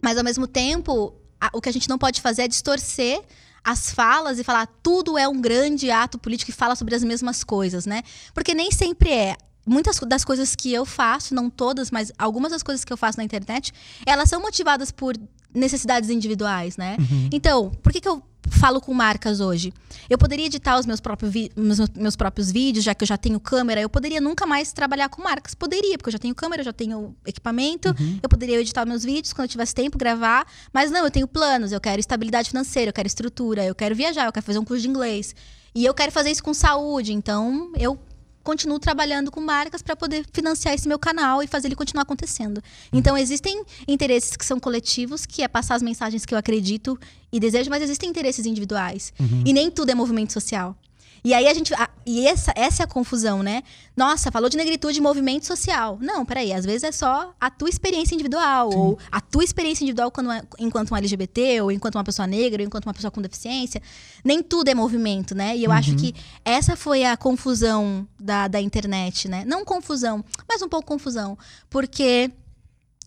Mas, ao mesmo tempo, a, o que a gente não pode fazer é distorcer as falas e falar tudo é um grande ato político e fala sobre as mesmas coisas, né? Porque nem sempre é muitas das coisas que eu faço, não todas, mas algumas das coisas que eu faço na internet, elas são motivadas por necessidades individuais, né? Uhum. Então, por que, que eu falo com marcas hoje? Eu poderia editar os meus próprios, meus, meus, próprios vídeos, já que eu já tenho câmera. Eu poderia nunca mais trabalhar com marcas. Poderia, porque eu já tenho câmera, eu já tenho equipamento. Uhum. Eu poderia editar meus vídeos quando eu tivesse tempo, gravar. Mas não, eu tenho planos. Eu quero estabilidade financeira, eu quero estrutura, eu quero viajar, eu quero fazer um curso de inglês. E eu quero fazer isso com saúde. Então, eu continuo trabalhando com marcas para poder financiar esse meu canal e fazer ele continuar acontecendo. Então, existem interesses que são coletivos, que é passar as mensagens que eu acredito e desejo, mas existem interesses individuais. Uhum. E nem tudo é movimento social. E aí a gente. A, e essa, essa é a confusão, né? Nossa, falou de negritude movimento social. Não, peraí, às vezes é só a tua experiência individual, Sim. ou a tua experiência individual quando, é, enquanto um LGBT, ou enquanto uma pessoa negra, ou enquanto uma pessoa com deficiência. Nem tudo é movimento, né? E eu uhum. acho que essa foi a confusão da, da internet, né? Não confusão, mas um pouco confusão. Porque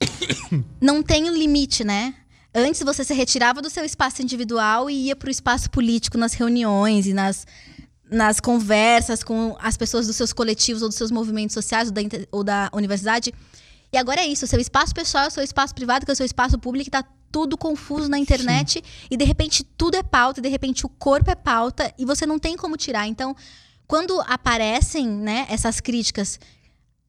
não tem limite, né? Antes você se retirava do seu espaço individual e ia para o espaço político nas reuniões e nas nas conversas com as pessoas dos seus coletivos ou dos seus movimentos sociais ou da, ou da universidade. E agora é isso, o seu espaço pessoal o seu espaço privado, que é o seu espaço público, está tudo confuso na internet Sim. e de repente tudo é pauta, e de repente o corpo é pauta e você não tem como tirar. Então, quando aparecem, né, essas críticas,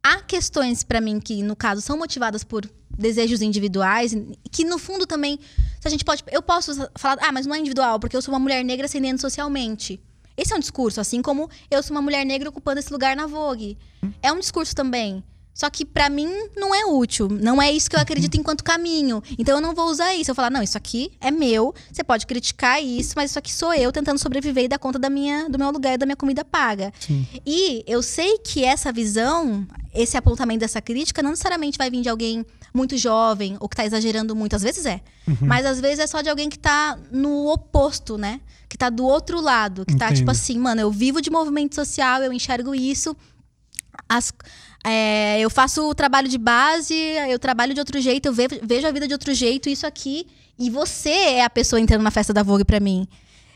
há questões para mim que no caso são motivadas por desejos individuais, que no fundo também, se a gente pode, eu posso falar, ah, mas não é individual, porque eu sou uma mulher negra ascendendo socialmente. Esse é um discurso, assim como eu sou uma mulher negra ocupando esse lugar na Vogue. É um discurso também. Só que para mim não é útil. Não é isso que eu acredito enquanto caminho. Então eu não vou usar isso. Eu falar, não, isso aqui é meu. Você pode criticar isso, mas isso aqui sou eu tentando sobreviver e dar conta da minha, do meu lugar e da minha comida paga. Sim. E eu sei que essa visão, esse apontamento dessa crítica, não necessariamente vai vir de alguém muito jovem ou que tá exagerando muito. Às vezes é. Uhum. Mas às vezes é só de alguém que tá no oposto, né? Que tá do outro lado. Que Entendo. tá tipo assim, mano, eu vivo de movimento social, eu enxergo isso. As é, eu faço o trabalho de base, eu trabalho de outro jeito, eu vejo, a vida de outro jeito, isso aqui. E você é a pessoa entrando na festa da Vogue para mim.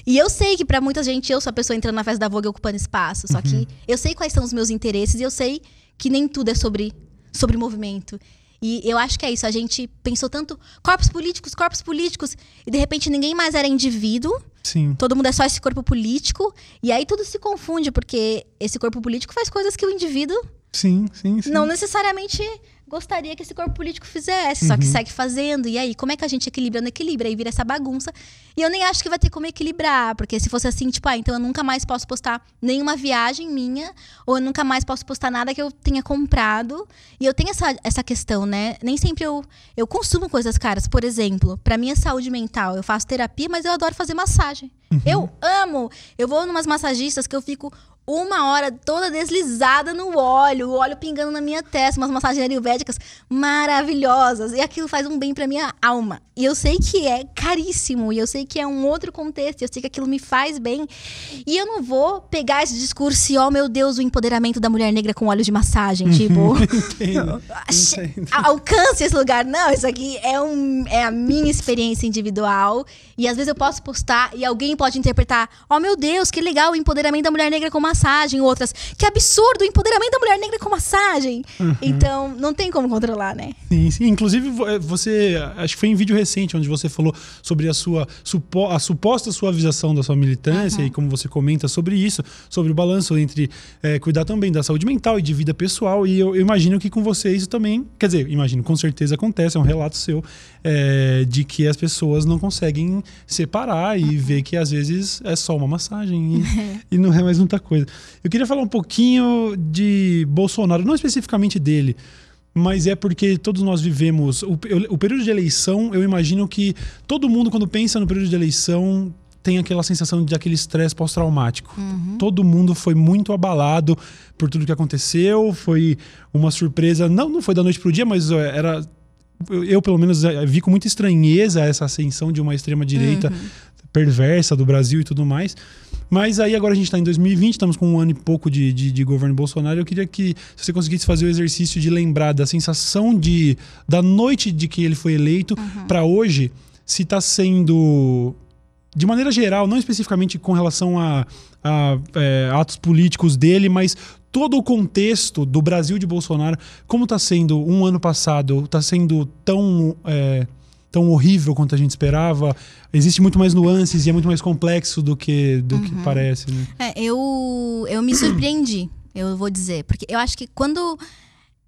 E eu sei que para muita gente eu sou a pessoa entrando na festa da Vogue ocupando espaço. Só uhum. que eu sei quais são os meus interesses e eu sei que nem tudo é sobre, sobre movimento. E eu acho que é isso. A gente pensou tanto corpos políticos, corpos políticos, e de repente ninguém mais era indivíduo. Sim. Todo mundo é só esse corpo político. E aí tudo se confunde, porque esse corpo político faz coisas que o indivíduo Sim, sim, sim. Não necessariamente gostaria que esse corpo político fizesse, só que uhum. segue fazendo. E aí, como é que a gente equilibra? Não equilibra, aí vira essa bagunça. E eu nem acho que vai ter como equilibrar, porque se fosse assim, tipo, ah, então eu nunca mais posso postar nenhuma viagem minha, ou eu nunca mais posso postar nada que eu tenha comprado. E eu tenho essa, essa questão, né? Nem sempre eu, eu consumo coisas caras. Por exemplo, para minha saúde mental, eu faço terapia, mas eu adoro fazer massagem. Uhum. Eu amo! Eu vou numas massagistas que eu fico uma hora toda deslizada no óleo, o óleo pingando na minha testa, umas massagens ayurvédicas maravilhosas. E aquilo faz um bem pra minha alma. E eu sei que é caríssimo, e eu sei que é um outro contexto, e eu sei que aquilo me faz bem. E eu não vou pegar esse discurso e, oh meu Deus, o empoderamento da mulher negra com óleo de massagem. Tipo, entendo, entendo. alcance esse lugar. Não, isso aqui é, um, é a minha experiência individual. E às vezes eu posso postar e alguém pode interpretar: oh meu Deus, que legal o empoderamento da mulher negra com massagem. Outras, que absurdo o empoderamento da mulher negra com massagem. Uhum. Então, não tem como controlar, né? Sim, sim. Inclusive, você, acho que foi em vídeo recente onde você falou sobre a sua a suposta suavização da sua militância uhum. e como você comenta sobre isso, sobre o balanço entre é, cuidar também da saúde mental e de vida pessoal. E eu, eu, imagino que com você isso também, quer dizer, imagino, com certeza acontece, é um relato seu é, de que as pessoas não conseguem separar e uhum. ver que às vezes é só uma massagem e, e não é mais muita coisa. Eu queria falar um pouquinho de Bolsonaro, não especificamente dele, mas é porque todos nós vivemos. O, o, período de eleição, eu imagino que todo mundo, quando pensa no período de eleição, tem aquela sensação de aquele estresse pós-traumático. Uhum. Todo mundo foi muito abalado por tudo que aconteceu. Foi uma surpresa. Não, não foi da noite para o dia, mas era. Eu, eu, pelo menos, é, vi com muita estranheza essa ascensão de uma extrema-direita uhum. Perversa do Brasil e tudo mais. Mas aí agora a gente está em 2020, estamos com um ano e pouco de, de, de, governo Bolsonaro. Eu queria que você conseguisse fazer o exercício de lembrar da sensação de da noite de que ele foi eleito uhum. para hoje, se está sendo de maneira geral, não especificamente com relação a, a é, atos políticos dele, mas todo o contexto do Brasil de Bolsonaro, como está sendo um ano passado, está sendo tão é, tão horrível quanto a gente esperava. Existe muito mais nuances e é muito mais complexo do que, do uhum. que parece. Né? É, eu, eu me surpreendi, eu vou dizer. Porque eu acho que quando.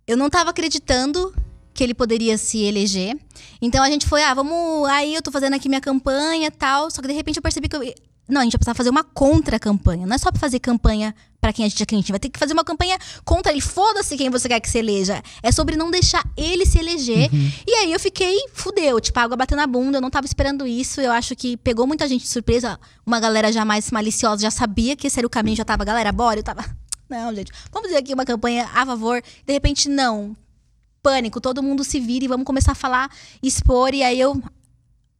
Eu não estava acreditando que ele poderia se eleger. Então a gente foi, ah, vamos. Aí eu tô fazendo aqui minha campanha e tal. Só que de repente eu percebi que eu, não, a gente vai precisar fazer uma contra-campanha. Não é só pra fazer campanha para quem a gente é cliente. Vai ter que fazer uma campanha contra ele. Foda-se quem você quer que se eleja. É sobre não deixar ele se eleger. Uhum. E aí eu fiquei, fudeu. Tipo, água batendo na bunda. Eu não tava esperando isso. Eu acho que pegou muita gente de surpresa. Uma galera já mais maliciosa já sabia que esse era o caminho. Já tava, galera, bora. Eu tava, não, gente. Vamos fazer aqui uma campanha a favor. De repente, não. Pânico. Todo mundo se vira e vamos começar a falar, expor. E aí eu,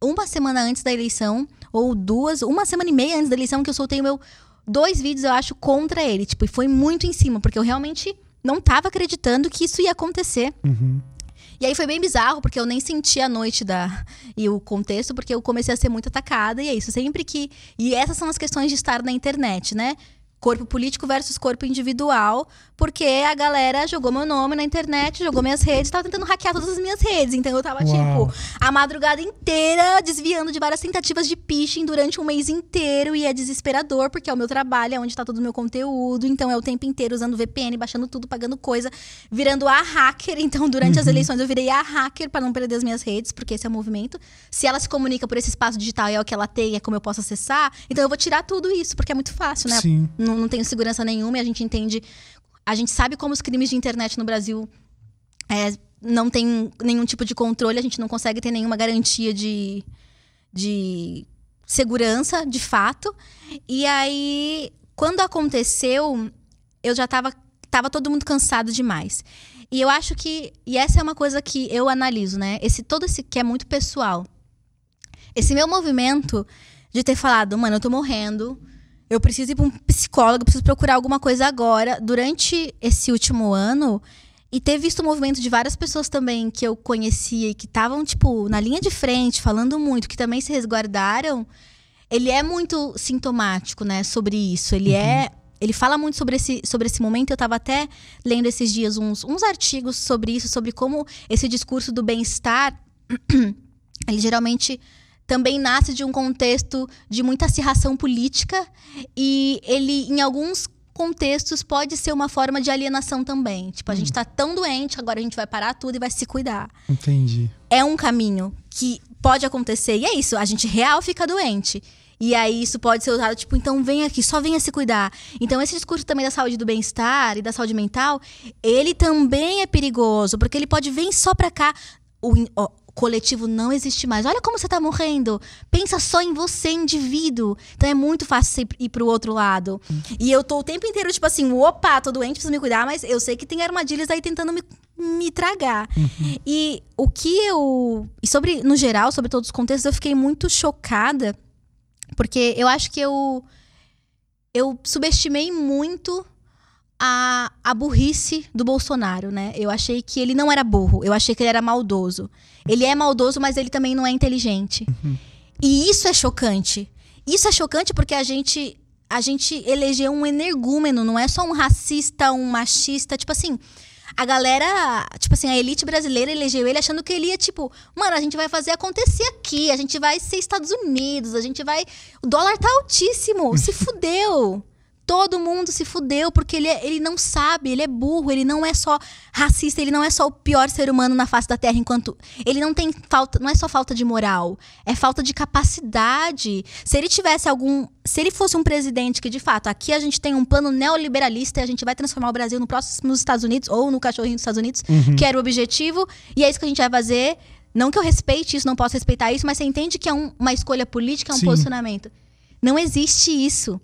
uma semana antes da eleição ou duas, uma semana e meia antes da eleição que eu soltei o meu dois vídeos, eu acho, contra ele. Tipo, e foi muito em cima, porque eu realmente não tava acreditando que isso ia acontecer. Uhum. E aí foi bem bizarro, porque eu nem senti a noite da e o contexto, porque eu comecei a ser muito atacada, e é isso. Sempre que. E essas são as questões de estar na internet, né? Corpo político versus corpo individual, porque a galera jogou meu nome na internet, jogou minhas redes, tava tentando hackear todas as minhas redes. Então eu tava, Uau. tipo, a madrugada inteira desviando de várias tentativas de phishing durante um mês inteiro. E é desesperador, porque é o meu trabalho, é onde tá todo o meu conteúdo. Então é o tempo inteiro usando VPN, baixando tudo, pagando coisa, virando a hacker. Então, durante uhum. as eleições, eu virei a hacker para não perder as minhas redes, porque esse é o movimento. Se ela se comunica por esse espaço digital e é o que ela tem, é como eu posso acessar, então eu vou tirar tudo isso, porque é muito fácil, né? Sim. Não, não tenho segurança nenhuma e a gente entende. A gente sabe como os crimes de internet no Brasil é, não tem nenhum tipo de controle, a gente não consegue ter nenhuma garantia de, de segurança, de fato. E aí, quando aconteceu, eu já tava, tava todo mundo cansado demais. E eu acho que, e essa é uma coisa que eu analiso, né? Esse todo esse que é muito pessoal. Esse meu movimento de ter falado, mano, eu tô morrendo, eu preciso ir pra um psicólogo, preciso procurar alguma coisa agora. Durante esse último ano, e ter visto o movimento de várias pessoas também que eu conhecia e que estavam, tipo, na linha de frente, falando muito, que também se resguardaram, ele é muito sintomático, né, sobre isso. Ele uhum. é. Ele fala muito sobre esse, sobre esse momento. Eu estava até lendo esses dias uns, uns artigos sobre isso, sobre como esse discurso do bem-estar, ele geralmente também nasce de um contexto de muita acirração política e ele, em alguns contextos pode ser uma forma de alienação também. Tipo, a hum. gente tá tão doente, agora a gente vai parar tudo e vai se cuidar. Entendi. É um caminho que pode acontecer. E é isso, a gente real fica doente. E aí isso pode ser usado, tipo, então vem aqui, só venha se cuidar. Então esse discurso também da saúde do bem-estar e da saúde mental, ele também é perigoso, porque ele pode vir só pra cá. O, coletivo não existe mais. Olha como você está morrendo. Pensa só em você, indivíduo. Então é muito fácil ir pro outro lado. E eu tô o tempo inteiro, tipo assim, opa, tô doente, preciso me cuidar, mas eu sei que tem armadilhas aí tentando me, me tragar. Uhum. E o que eu. E sobre, no geral, sobre todos os contextos, eu fiquei muito chocada, porque eu acho que eu. Eu subestimei muito a, a burrice do Bolsonaro, né? Eu achei que ele não era burro, eu achei que ele era maldoso. Ele é maldoso, mas ele também não é inteligente. Uhum. E isso é chocante. Isso é chocante porque a gente a gente elegeu um energúmeno, não é só um racista, um machista, tipo assim, a galera, tipo assim, a elite brasileira elegeu ele achando que ele ia, tipo, mano, a gente vai fazer acontecer aqui, a gente vai ser Estados Unidos, a gente vai. O dólar tá altíssimo, se fudeu. Todo mundo se fudeu porque ele, é, ele não sabe, ele é burro, ele não é só racista, ele não é só o pior ser humano na face da Terra, enquanto ele não tem falta, não é só falta de moral, é falta de capacidade. Se ele tivesse algum, se ele fosse um presidente que de fato, aqui a gente tem um plano neoliberalista e a gente vai transformar o Brasil no próximo Estados Unidos ou no cachorrinho dos Estados Unidos, uhum. que era o objetivo, e é isso que a gente vai fazer. Não que eu respeite isso, não posso respeitar isso, mas você entende que é um, uma escolha política, é um Sim. posicionamento. Não existe isso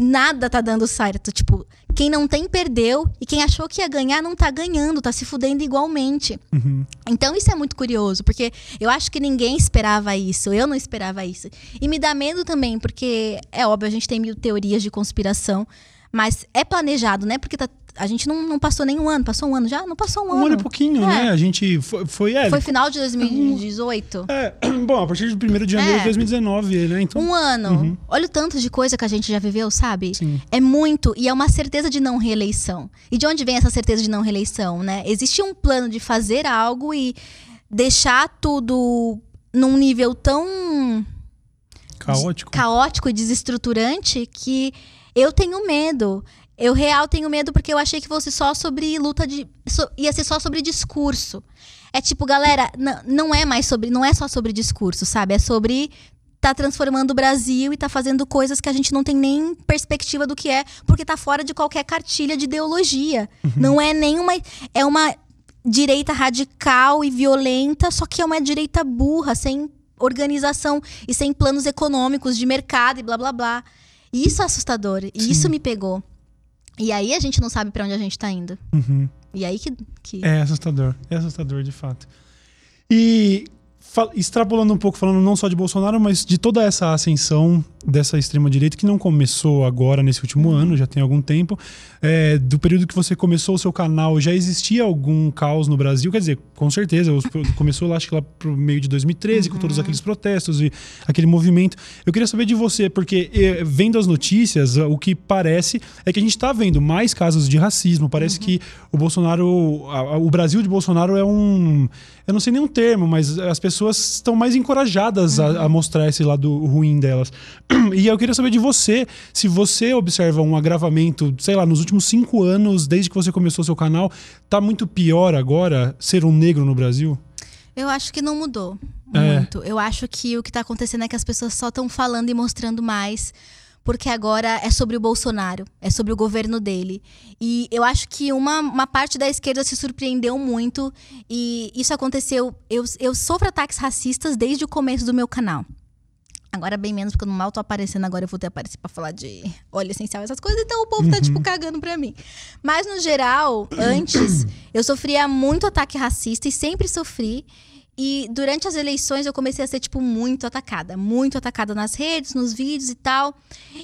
nada tá dando certo. Tipo, quem não tem, perdeu. E quem achou que ia ganhar, não tá ganhando, tá se fudendo igualmente. Uhum. Então isso é muito curioso, porque eu acho que ninguém esperava isso. Eu não esperava isso. E me dá medo também, porque é óbvio, a gente tem mil teorias de conspiração. Mas é planejado, né? Porque tá, a gente não, não passou nem um ano. Passou um ano já? Não passou um, um ano. Um ano e pouquinho, é. né? A gente foi... Foi, é, foi final de 2018. É, bom, a partir de 1 de janeiro é. de 2019, né? Então... Um ano. Uhum. Olha o tanto de coisa que a gente já viveu, sabe? Sim. É muito. E é uma certeza de não reeleição. E de onde vem essa certeza de não reeleição, né? Existe um plano de fazer algo e deixar tudo num nível tão... Caótico. Caótico e desestruturante que eu tenho medo. Eu real tenho medo porque eu achei que fosse só sobre luta de. So, ia ser só sobre discurso. É tipo, galera, não é mais sobre. Não é só sobre discurso, sabe? É sobre tá transformando o Brasil e tá fazendo coisas que a gente não tem nem perspectiva do que é, porque tá fora de qualquer cartilha de ideologia. Uhum. Não é nenhuma. É uma direita radical e violenta, só que é uma direita burra, sem organização e sem planos econômicos de mercado e blá blá blá. Isso é assustador. E isso me pegou. E aí a gente não sabe para onde a gente tá indo. Uhum. E aí que, que. É assustador. É assustador, de fato. E extrapolando um pouco, falando não só de Bolsonaro, mas de toda essa ascensão dessa extrema-direita, que não começou agora, nesse último uhum. ano, já tem algum tempo, é, do período que você começou o seu canal, já existia algum caos no Brasil? Quer dizer, com certeza, começou lá, acho que lá pro meio de 2013, uhum. com todos uhum. aqueles protestos e aquele movimento. Eu queria saber de você, porque é, vendo as notícias, o que parece é que a gente está vendo mais casos de racismo, parece uhum. que o Bolsonaro, o Brasil de Bolsonaro é um eu não sei nem um termo, mas as pessoas estão mais encorajadas uhum. a, a, mostrar esse lado ruim delas. E eu queria saber de você, se você observa um agravamento, sei lá, nos últimos cinco anos, desde que você começou seu canal, tá muito pior agora ser um negro no Brasil? Eu acho que não mudou é. muito. Eu acho que o que está acontecendo é que as pessoas só estão falando e mostrando mais porque agora é sobre o Bolsonaro, é sobre o governo dele. E eu acho que uma, uma parte da esquerda se surpreendeu muito, e isso aconteceu. Eu, eu sofro ataques racistas desde o começo do meu canal. Agora bem menos, porque eu mal tô aparecendo agora, eu vou ter aparecer pra falar de óleo essencial, essas coisas, então o povo tá, tipo, uhum. cagando pra mim. Mas, no geral, antes, eu sofria muito ataque racista e sempre sofri. E durante as eleições eu comecei a ser, tipo, muito atacada. Muito atacada nas redes, nos vídeos e tal.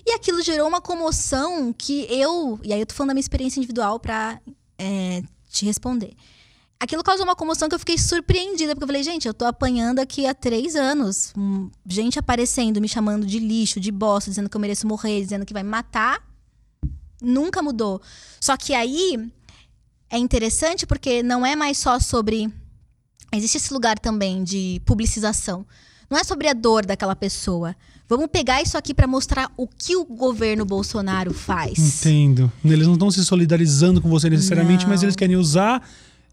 E aquilo gerou uma comoção que eu. E aí eu tô falando da minha experiência individual pra é, te responder. Aquilo causou uma comoção que eu fiquei surpreendida, porque eu falei, gente, eu tô apanhando aqui há três anos. Gente aparecendo, me chamando de lixo, de bosta, dizendo que eu mereço morrer, dizendo que vai me matar. Nunca mudou. Só que aí é interessante porque não é mais só sobre existe esse lugar também de publicização. Não é sobre a dor daquela pessoa. Vamos pegar isso aqui para mostrar o que o governo Bolsonaro faz. Entendo. Eles não estão se solidarizando com você necessariamente, não. mas eles querem usar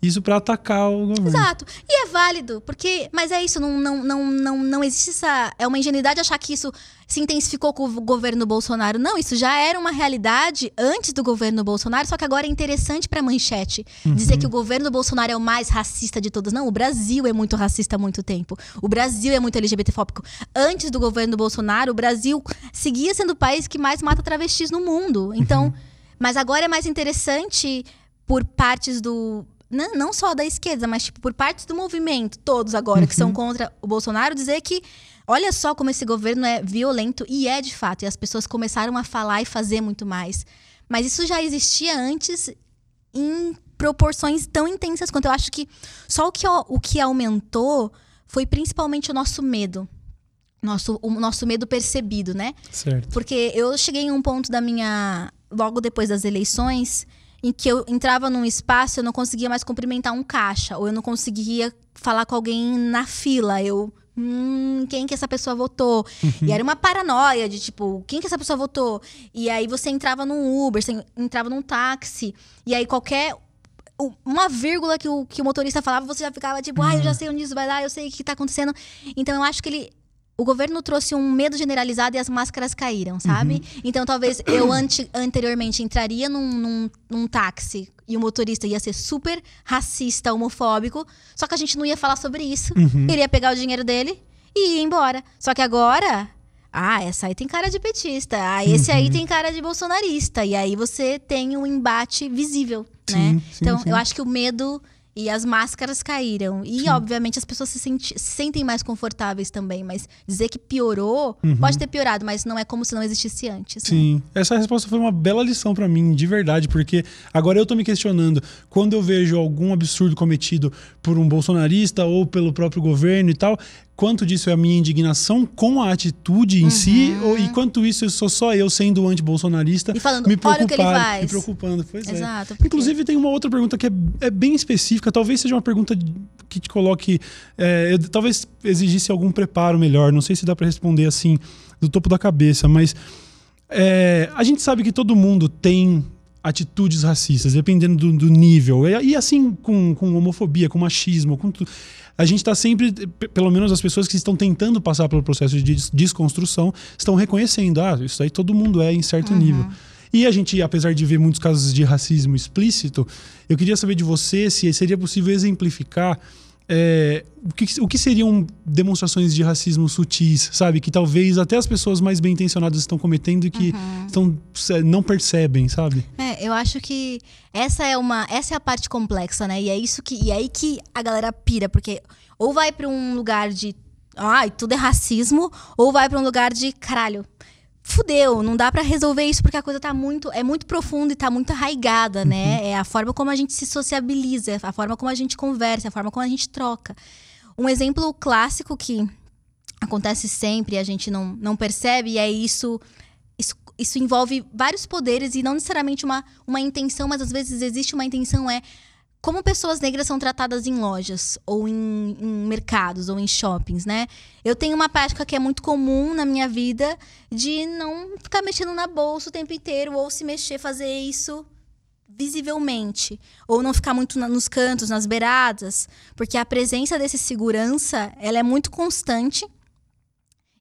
isso para atacar o governo. Exato. E é válido, porque. Mas é isso, não, não, não, não, não existe essa. É uma ingenuidade achar que isso se intensificou com o governo Bolsonaro. Não, isso já era uma realidade antes do governo Bolsonaro, só que agora é interessante para manchete uhum. dizer que o governo Bolsonaro é o mais racista de todos. Não, o Brasil é muito racista há muito tempo. O Brasil é muito LGBTfóbico. Antes do governo Bolsonaro, o Brasil seguia sendo o país que mais mata travestis no mundo. Então, uhum. mas agora é mais interessante por partes do não, não só da esquerda, mas tipo, por partes do movimento, todos agora uhum. que são uhum. contra o Bolsonaro, dizer que olha só como esse governo é violento e é de fato, e as pessoas começaram a falar e fazer muito mais. Mas isso já existia antes em proporções tão intensas quanto eu acho que só o que, o que aumentou foi principalmente o nosso medo. Nosso, o nosso medo percebido, né? Certo. Porque eu cheguei em um ponto da minha. Logo depois das eleições, em que eu entrava num espaço, eu não conseguia mais cumprimentar um caixa, ou eu não conseguia falar com alguém na fila. Eu. Hum, quem que essa pessoa votou? Uhum. E era uma paranoia de tipo, quem que essa pessoa votou? E aí você entrava num Uber, você entrava num táxi, e aí qualquer uma vírgula que o, que o motorista falava, você já ficava tipo, ah, eu já uhum. sei onde isso vai dar, eu sei o que tá acontecendo. Então eu acho que ele o governo trouxe um medo generalizado e as máscaras caíram, sabe? Uhum. Então, talvez eu ante, anteriormente entraria num, num, num, táxi e o motorista ia ser super racista, homofóbico, só que a gente não ia falar sobre isso. Uhum. Ele ia pegar o dinheiro dele e ir embora. Só que agora. Ah, essa aí tem cara de petista. Ah, esse uhum. aí tem cara de bolsonarista. E aí você tem um embate visível, sim, né? Sim, então, sim. eu acho que o medo e as máscaras caíram. E, Sim. obviamente, as pessoas se, senti se, sentem mais confortáveis também. Mas dizer que piorou, uhum. pode ter piorado, mas não é como se não existisse antes. Né? Sim. Né? Essa resposta foi uma bela lição para mim, de verdade, porque agora eu tô me questionando. Quando eu vejo algum absurdo cometido por um bolsonarista ou pelo próprio governo e tal, quanto disso é a minha indignação com a atitude em uhum. si, ou, e quanto isso sou só eu sendo anti-bolsonarista me preocupar, me preocupando. Pois é. Exato, é. Porque... Inclusive, tem uma outra pergunta que é, é, bem específica, talvez seja uma pergunta que te coloque. É, eu, talvez exigisse algum preparo melhor, não sei se dá para responder assim, do topo da cabeça, mas é, a gente sabe que todo mundo tem atitudes racistas, dependendo do, do nível. E, e, assim com, com homofobia, com machismo, com tudo a gente está sempre, pelo menos as pessoas que estão tentando passar pelo processo de desconstrução, estão reconhecendo, ah, isso aí todo mundo é em certo uhum. nível. E a gente, apesar de ver muitos casos de racismo explícito, eu queria saber de você se seria possível exemplificar é, o, que, o que seriam demonstrações de racismo sutis, sabe? Que talvez até as pessoas mais bem intencionadas estão cometendo e que uhum. estão, não percebem, sabe? É, eu acho que essa é uma essa é a parte complexa, né? E é isso que e é aí que a galera pira, porque ou vai para um lugar de ai, tudo é racismo, ou vai para um lugar de caralho fudeu, não dá para resolver isso porque a coisa tá muito, é muito profunda e tá muito arraigada, né? Uhum. É a forma como a gente se sociabiliza, a forma como a gente conversa, a forma como a gente troca. Um exemplo clássico que acontece sempre e a gente não, não percebe é isso, isso isso envolve vários poderes e não necessariamente uma, uma intenção, mas às vezes existe uma intenção é como pessoas negras são tratadas em lojas, ou em, em, mercados, ou em shoppings, né? Eu tenho uma prática que é muito comum na minha vida de não ficar mexendo na bolsa o tempo inteiro, ou se mexer, fazer isso visivelmente. Ou não ficar muito na, nos cantos, nas beiradas, porque a presença desse segurança, ela é muito constante.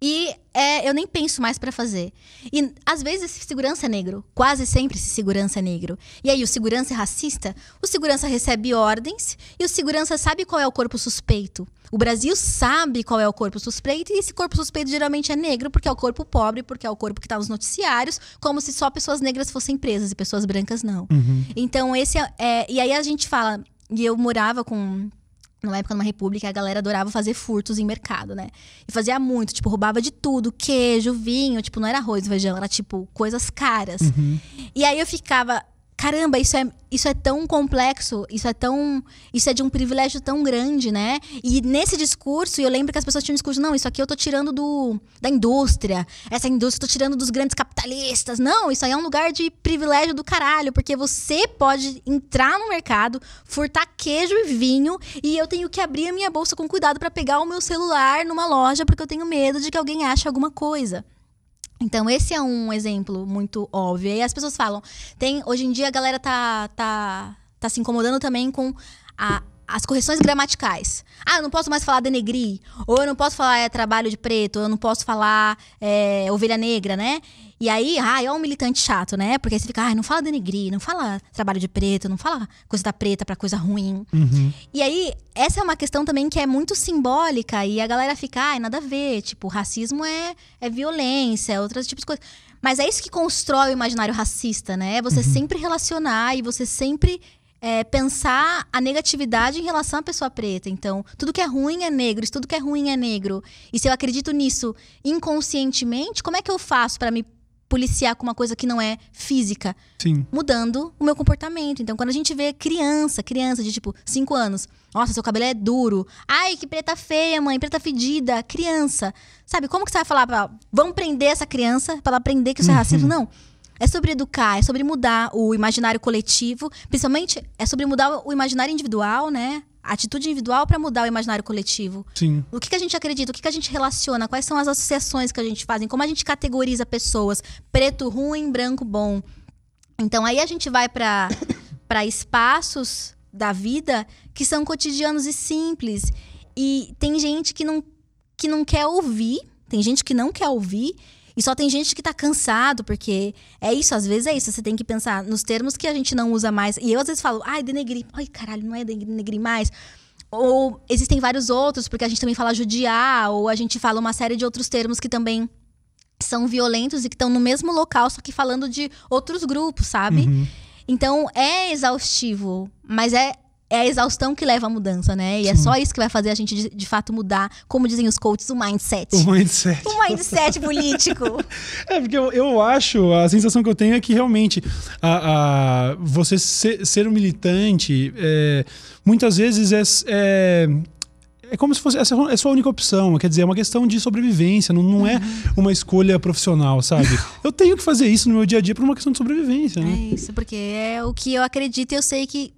E é, eu nem penso mais para fazer. E às vezes esse segurança é negro, quase sempre esse segurança é negro. E aí o segurança é racista, o segurança recebe ordens e o segurança sabe qual é o corpo suspeito. O Brasil sabe qual é o corpo suspeito e esse corpo suspeito geralmente é negro porque é o corpo pobre, porque é o corpo que está nos noticiários, como se só pessoas negras fossem presas e pessoas brancas não. Uhum. Então esse é, é, e aí a gente fala e eu morava com numa época numa república, a galera adorava fazer furtos em mercado, né? E fazia muito, tipo, roubava de tudo, queijo, vinho, tipo, não era arroz feijão, era tipo coisas caras. Uhum. E aí eu ficava, caramba, isso é, isso é tão complexo, isso é tão. Isso é de um privilégio tão grande, né? E nesse discurso, eu lembro que as pessoas tinham um discurso, não, isso aqui eu tô tirando do, da indústria, essa indústria eu tô tirando dos grandes capitalistas. Não, isso aí é um lugar de privilégio do caralho, porque você pode entrar no mercado, furtar queijo e vinho, e eu tenho que abrir a minha bolsa com cuidado para pegar o meu celular numa loja, porque eu tenho medo de que alguém ache alguma coisa. Então, esse é um exemplo muito óbvio. E as pessoas falam, tem, hoje em dia a galera tá, tá, tá se incomodando também com a, as correções gramaticais. Ah, eu não posso mais falar denegrir, ou eu não posso falar é, trabalho de preto, ou eu não posso falar é, ovelha negra, né? E aí, ai, é um militante chato, né? Porque aí você fica, ai, não fala denegrir, não fala trabalho de preto, não fala coisa da preta pra coisa ruim. Uhum. E aí, essa é uma questão também que é muito simbólica e a galera fica, ai, nada a ver. Tipo, racismo é, é violência, é outros tipos de coisas. Mas é isso que constrói o imaginário racista, né? É você uhum. sempre relacionar e você sempre é, pensar a negatividade em relação à pessoa preta. Então, tudo que é ruim é negro, tudo que é ruim é negro. E se eu acredito nisso inconscientemente, como é que eu faço para me policiar com uma coisa que não é física. Sim. Mudando o meu comportamento. Então, quando a gente vê criança, criança de tipo 5 anos, nossa, seu cabelo é duro. Ai, que preta feia, mãe, preta fedida. Criança. Sabe, como que você vai falar pra. Vamos prender essa criança para ela aprender que isso é uhum. racismo? Não. É sobre educar, é sobre mudar o imaginário coletivo, principalmente é sobre mudar o imaginário individual, né? atitude individual para mudar o imaginário coletivo. Sim. O que, que a gente acredita, o que, que a gente relaciona, quais são as associações que a gente faz, como a gente categoriza pessoas, preto ruim, branco bom. Então aí a gente vai para para espaços da vida que são cotidianos e simples. E tem gente que não que não quer ouvir, tem gente que não quer ouvir e só tem gente que tá cansado, porque é isso, às vezes é isso. Você tem que pensar nos termos que a gente não usa mais. E eu às vezes falo, ai, denegrir. Ai, caralho, não é denegrir mais. Ou existem vários outros, porque a gente também fala judiar, ou a gente fala uma série de outros termos que também são violentos e que estão no mesmo local, só que falando de outros grupos, sabe? Uhum. Então é exaustivo, mas é é a exaustão que leva à mudança, né? E é Sim. é só isso que vai fazer a gente, de, de, fato, mudar, como dizem os coaches, o mindset. O mindset. O mindset político. é, porque eu, eu acho, a sensação que eu tenho é que realmente a, a você ser, ser um militante, é, muitas vezes é, é é como se fosse essa é a sua única opção. Quer dizer, é uma questão de sobrevivência, não, não é uhum. uma escolha profissional, sabe? eu tenho que fazer isso no meu dia a dia por uma questão de sobrevivência, né? É isso, porque é o que eu acredito e eu sei que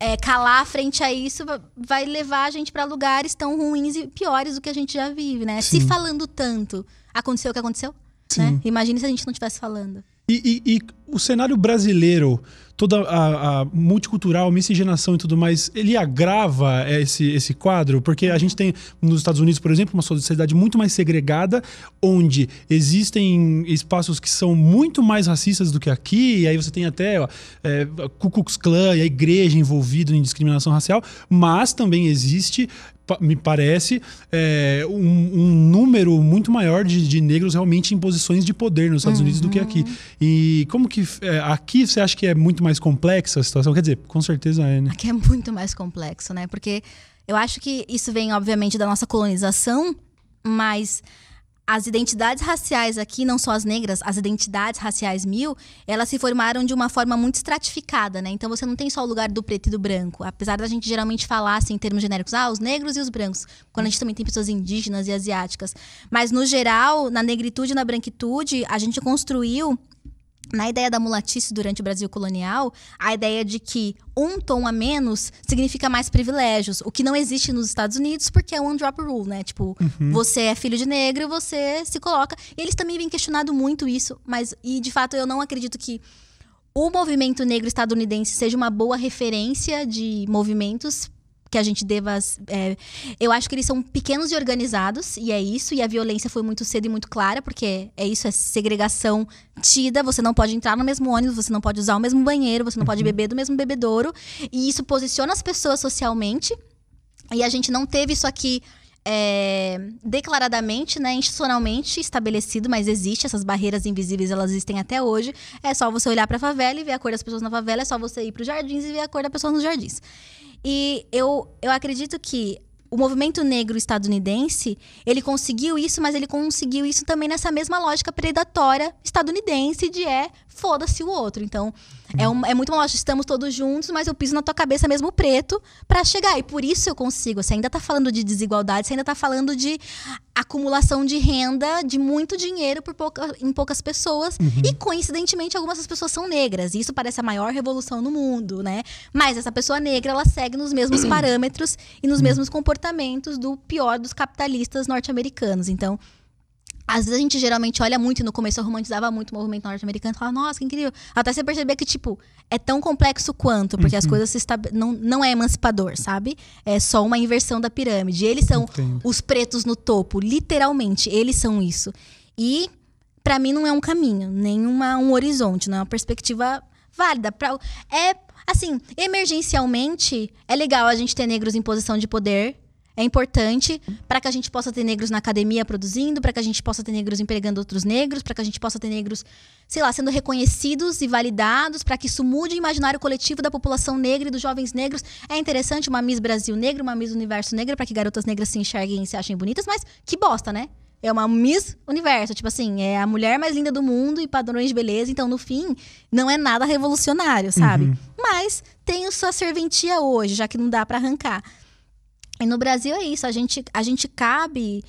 é, calar frente a isso vai levar a gente para lugares tão ruins e piores do que a gente já vive, né? Sim. Se falando tanto, aconteceu o que aconteceu? Né? Imagine se a gente não estivesse falando. E, e, e, o cenário brasileiro, toda a, a, multicultural, miscigenação e tudo mais, ele agrava esse, esse quadro? Porque a gente tem nos Estados Unidos, por exemplo, uma sociedade muito mais segregada, onde existem espaços que são muito mais racistas do que aqui, e aí você tem até ó, é, Ku Klux Klan e a igreja envolvida em discriminação racial, mas também existe me parece, é, um, um, número muito maior de, de, negros realmente em posições de poder nos Estados uhum. Unidos do que aqui. E como que é, aqui você acha que é muito mais complexa a situação? Quer dizer, com certeza é, né? Aqui é muito mais complexo, né? Porque eu acho que isso vem, obviamente, da nossa colonização, mas as identidades raciais aqui, não só as negras, as identidades raciais mil, elas se formaram de uma forma muito estratificada, né? Então você não tem só o lugar do preto e do branco. Apesar da gente geralmente falar assim, em termos genéricos, ah, os negros e os brancos, quando a gente também tem pessoas indígenas e asiáticas. Mas no geral, na negritude e na branquitude, a gente construiu na ideia da mulatice durante o Brasil colonial, a ideia de que um tom a menos significa mais privilégios, o que não existe nos Estados Unidos porque é one drop rule, né? Tipo, uhum. você é filho de negro, você se coloca. E eles também vêm questionado muito isso, mas e de fato eu não acredito que o movimento negro estadunidense seja uma boa referência de movimentos que a gente deva. É, eu acho que eles são pequenos e organizados, e é isso. E a violência foi muito cedo e muito clara, porque é isso, é segregação tida. Você não pode entrar no mesmo ônibus, você não pode usar o mesmo banheiro, você não pode uhum. beber do mesmo bebedouro. E isso posiciona as pessoas socialmente. E a gente não teve isso aqui é, declaradamente, né, institucionalmente estabelecido, mas existe essas barreiras invisíveis, elas existem até hoje. É só você olhar para a favela e ver a cor das pessoas na favela, é só você ir para os jardins e ver a cor da pessoa nos jardins. E eu, eu acredito que o movimento negro estadunidense, ele conseguiu isso, mas ele conseguiu isso também nessa mesma lógica predatória estadunidense de é foda-se o outro. Então, é, um, é muito uma lógica, estamos todos juntos, mas eu piso na tua cabeça mesmo preto para chegar. E por isso eu consigo. Você ainda tá falando de desigualdade, você ainda tá falando de acumulação de renda, de muito dinheiro por pouca, em poucas pessoas. Uhum. E, coincidentemente, algumas das pessoas são negras. E isso parece a maior revolução no mundo, né? Mas essa pessoa negra, ela segue nos mesmos parâmetros e nos uhum. mesmos comportamentos do pior dos capitalistas norte-americanos. Então, às vezes a gente geralmente olha muito, e no começo eu romantizava muito o movimento norte-americano, falava, nossa, que incrível. Até você perceber que, tipo, é tão complexo quanto, porque uhum. as coisas não, não é emancipador, sabe? É só uma inversão da pirâmide. Eles são Entendo. os pretos no topo, literalmente, eles são isso. E, para mim, não é um caminho, nem uma, um horizonte, não é uma perspectiva válida. Pra... É, assim, emergencialmente, é legal a gente ter negros em posição de poder, é importante para que a gente possa ter negros na academia produzindo, para que a gente possa ter negros empregando outros negros, para que a gente possa ter negros, sei lá, sendo reconhecidos e validados, para que isso mude o imaginário coletivo da população negra e dos jovens negros. É interessante uma Miss Brasil negra, uma Miss Universo negra, para que garotas negras se enxerguem e se achem bonitas, mas que bosta, né? É uma Miss Universo, tipo assim, é a mulher mais linda do mundo e padrões de beleza, então no fim não é nada revolucionário, sabe? Uhum. Mas tem sua serventia hoje, já que não dá para arrancar. E no Brasil é isso, a gente, a gente cabe.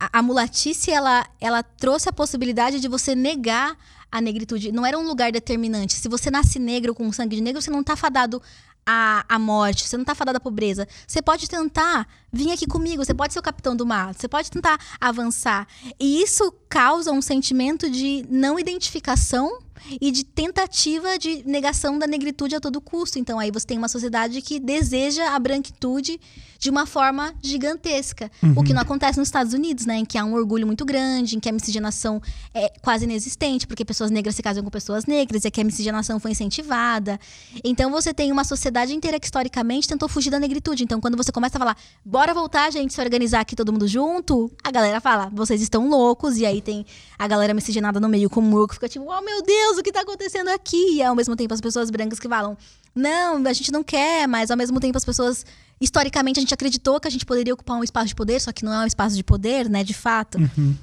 A, a mulatice, ela, ela trouxe a possibilidade de você negar a negritude. Não era um lugar determinante. Se você nasce negro com sangue de negro, você não está fadado à, à morte, você não está fadado à pobreza. Você pode tentar vir aqui comigo, você pode ser o capitão do mar, você pode tentar avançar. E isso causa um sentimento de não identificação e de tentativa de negação da negritude a todo custo. Então aí você tem uma sociedade que deseja a branquitude de uma forma gigantesca. Uhum. O que não acontece nos Estados Unidos, né? Em que há um orgulho muito grande, em que a miscigenação é quase inexistente, porque pessoas negras se casam com pessoas negras, e que a miscigenação foi incentivada. Então você tem uma sociedade inteira que historicamente tentou fugir da negritude. Então quando você começa a falar, bora voltar, gente, se organizar aqui todo mundo junto, a galera fala, vocês estão loucos, e aí tem a galera miscigenada no meio com o que fica tipo, oh meu Deus, o que tá acontecendo aqui? E ao mesmo tempo as pessoas brancas que falam, não, a gente não quer, mas ao mesmo tempo as pessoas historicamente a gente acreditou que a gente poderia ocupar um espaço de poder, só que não é um espaço de poder, né, de fato. Uhum.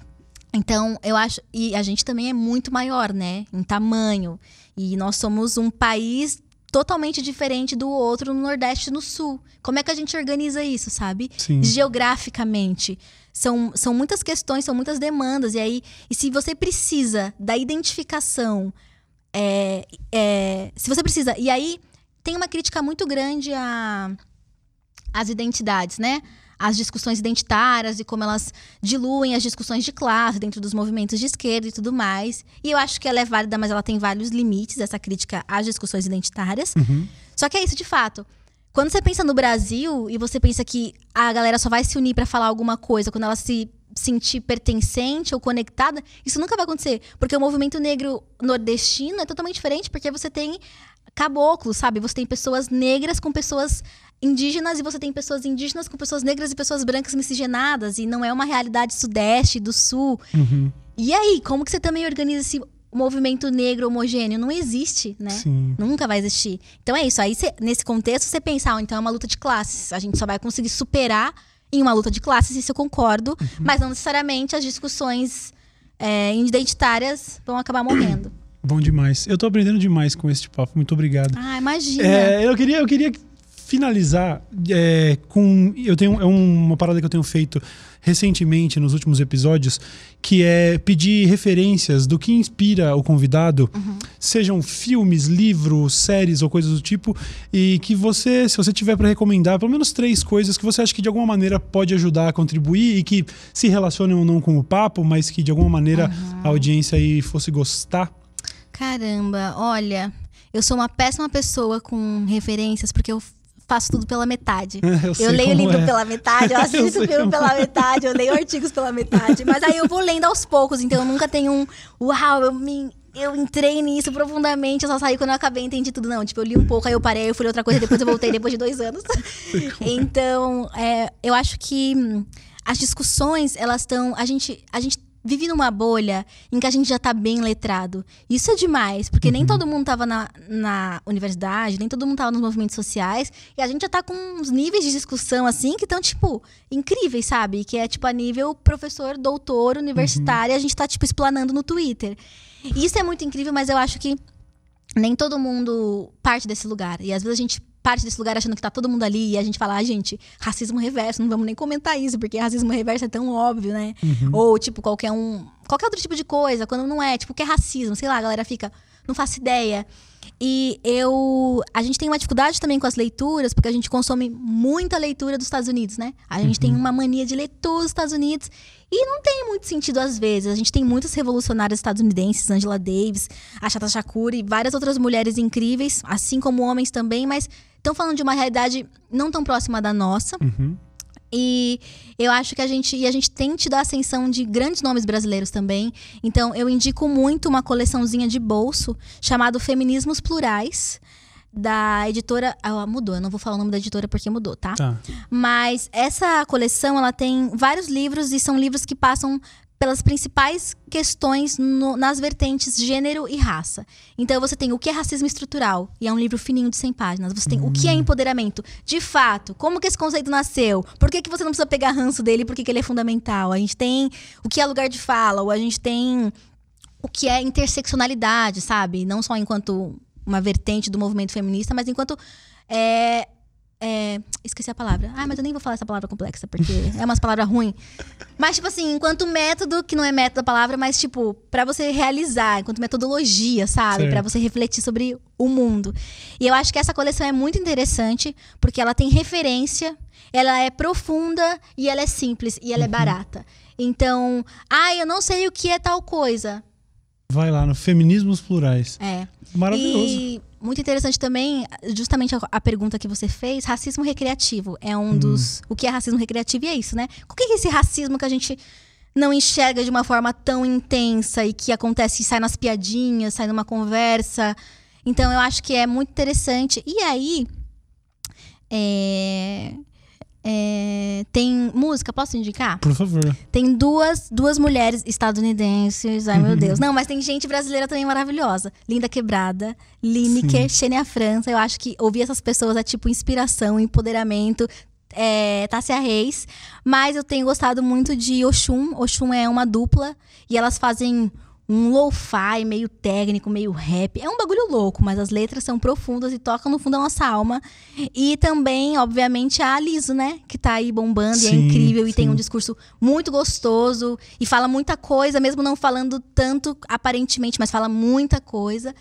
Então, eu acho. E a gente também é muito maior, né? Em tamanho. E nós somos um país totalmente diferente do outro no Nordeste e no Sul. Como é que a gente organiza isso, sabe? Sim. Geograficamente. São, são muitas questões, são muitas demandas. E aí, e se você precisa da identificação, é, é, se você precisa. E aí, tem uma crítica muito grande a as identidades, né? As discussões identitárias e como elas diluem as discussões de classe dentro dos movimentos de esquerda e tudo mais. E eu acho que ela é válida, mas ela tem vários limites, essa crítica às discussões identitárias. Uhum. Só que é isso de fato. Quando você pensa no Brasil e você pensa que a galera só vai se unir para falar alguma coisa quando ela se sentir pertencente ou conectada, isso nunca vai acontecer. Porque o movimento negro nordestino é totalmente diferente, porque você tem caboclos, sabe? Você tem pessoas negras com pessoas indígenas e você tem pessoas indígenas com pessoas negras e pessoas brancas miscigenadas e não é uma realidade sudeste do sul. Uhum. E aí, como que você também organiza esse movimento negro homogêneo? Não existe, né? Sim. Nunca vai existir. Então é isso. Aí cê, nesse contexto você pensa, ah, então é uma luta de classes. A gente só vai conseguir superar em uma luta de classes, isso eu concordo, uhum. mas não necessariamente as discussões é, identitárias vão acabar morrendo. Bom demais. Eu tô aprendendo demais com esse papo. Muito obrigado. Ah, imagina. É, eu queria, eu queria finalizar é, com. Eu tenho é uma parada que eu tenho feito recentemente nos últimos episódios, que é pedir referências do que inspira o convidado, uhum. sejam filmes, livros, séries ou coisas do tipo, e que você, se você tiver para recomendar, pelo menos três coisas que você acha que de alguma maneira pode ajudar a contribuir e que se relacionem ou não com o papo, mas que de alguma maneira uhum. a audiência aí fosse gostar. Caramba, olha, eu sou uma péssima pessoa com referências porque eu faço tudo pela metade. Eu eu leio livro é. pela metade, eu assisto Eu filme pela metade, eu leio artigos pela metade. Mas aí eu vou lendo aos poucos, então eu nunca tenho um. Uau, eu me. Eu entrei nisso profundamente, eu só saí quando eu acabei e entendi tudo. Não, tipo, eu li um pouco, aí eu parei, eu fui outra coisa, depois eu voltei depois de dois anos. então, é, eu acho que hum, as discussões, elas estão. A gente, a gente vive numa bolha em que a gente já tá bem letrado. Isso é demais, porque nem todo mundo tava na, na universidade, nem todo mundo tava nos movimentos sociais, e a gente já tá com uns níveis de discussão assim que estão, tipo, incríveis, sabe? Que é tipo a nível professor, doutor, universitário, e a gente tá, tipo, explanando no Twitter. E isso é muito incrível, mas eu acho que nem todo mundo parte desse lugar. E às vezes a gente parte desse lugar achando que tá todo mundo ali e a gente fala, ah, gente, racismo reverso, não vamos nem comentar isso, porque racismo reverso é tão óbvio, né? Ou, tipo, qualquer um. Qualquer outro tipo de coisa, quando não é, tipo, o que é racismo, sei lá, a galera fica, não faço ideia. E eu. A gente tem uma dificuldade também com as leituras, porque a gente consome muita leitura dos Estados Unidos, né? A gente tem uma mania de ler todos os Estados Unidos. E não tem muito sentido às vezes. A gente tem muitas revolucionárias estadunidenses, Angela Davis, a Chata Shakur e várias outras mulheres incríveis, assim como homens também, mas estão falando de uma realidade não tão próxima da nossa. Uhum. E eu acho que a gente e a gente tem tido a ascensão de grandes nomes brasileiros também. Então eu indico muito uma coleçãozinha de bolso chamado Feminismos Plurais da editora, ah, mudou, eu não vou falar o nome da editora porque mudou, tá? Tá. Mas essa coleção, ela tem vários livros e são livros que passam pelas principais questões no- nas vertentes gênero e raça. Então você tem o que é racismo estrutural, e é um livro fininho de 100 páginas. Você tem o que é empoderamento. De fato, como que esse conceito nasceu? Por que, que você não precisa pegar ranço dele? Por que, que ele é fundamental? A gente tem o que é lugar de fala, ou a gente tem o que é interseccionalidade, sabe? Não só enquanto uma vertente do movimento feminista, mas enquanto. É, é, esqueci a palavra. Ah, mas eu nem vou falar essa palavra complexa, porque é umas palavras ruins. Mas, tipo assim, enquanto método, que não é método da palavra, mas, tipo, pra você realizar, enquanto metodologia, sabe? Pra você refletir sobre o mundo. E eu acho que essa coleção é muito interessante, porque ela tem referência, ela é profunda e ela é simples e ela é barata. Então, ah, eu não sei o que é tal coisa. Vai lá no Feminismos Plurais. É. Maravilhoso. E muito interessante também, justamente a, a pergunta que você fez, racismo recreativo é um dos. O que é racismo recreativo? E é isso, né? O que é esse racismo que a gente não enxerga de uma forma tão intensa e que acontece e sai nas piadinhas, sai numa conversa? Então eu acho que é muito interessante. E aí. é, é, tem música, posso indicar? Por favor. Tem duas, duas mulheres estadunidenses. Ai, meu Deus. Não, mas tem gente brasileira também maravilhosa. Linda Quebrada, Lineker, Xenia França. Eu acho que ouvir essas pessoas é tipo inspiração, empoderamento. É, Tássia Reis. Mas eu tenho gostado muito de Oxum. Oxum é uma dupla. E elas fazem um lo-fi meio técnico, meio rap. É um bagulho louco, mas as letras são profundas e tocam no fundo da nossa alma. E também, obviamente, a Liso, né? Que tá aí bombando e é Sim, incrível e tem sim. um discurso muito gostoso e fala muita coisa, mesmo não falando tanto aparentemente, mas fala muita coisa.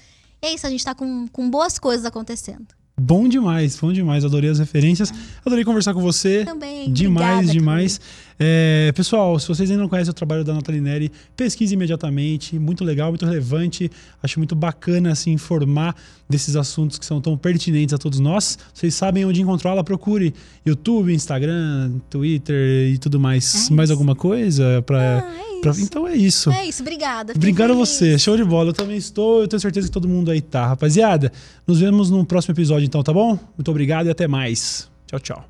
E é isso, a gente tá com, com boas coisas acontecendo. Bom demais, bom demais. Adorei as referências. Adorei conversar com você. Também. Demais, obrigada, demais. É, pessoal, se vocês ainda não conhecem o trabalho da Nathalie Neri, pesquise imediatamente. Muito legal, muito relevante. Acho muito bacana se informar desses assuntos que são tão pertinentes a todos nós. Vocês sabem onde encontrá-la, procure YouTube, Instagram, Twitter e tudo mais. É mais alguma coisa? Pra, Ah, é pra-. Então é isso. É isso, obrigada. Obrigado a você, show de bola. Eu também estou, eu tenho certeza que todo mundo aí tá. Rapaziada, nos vemos no próximo episódio então, tá bom? Muito obrigado e até mais. Tchau, tchau.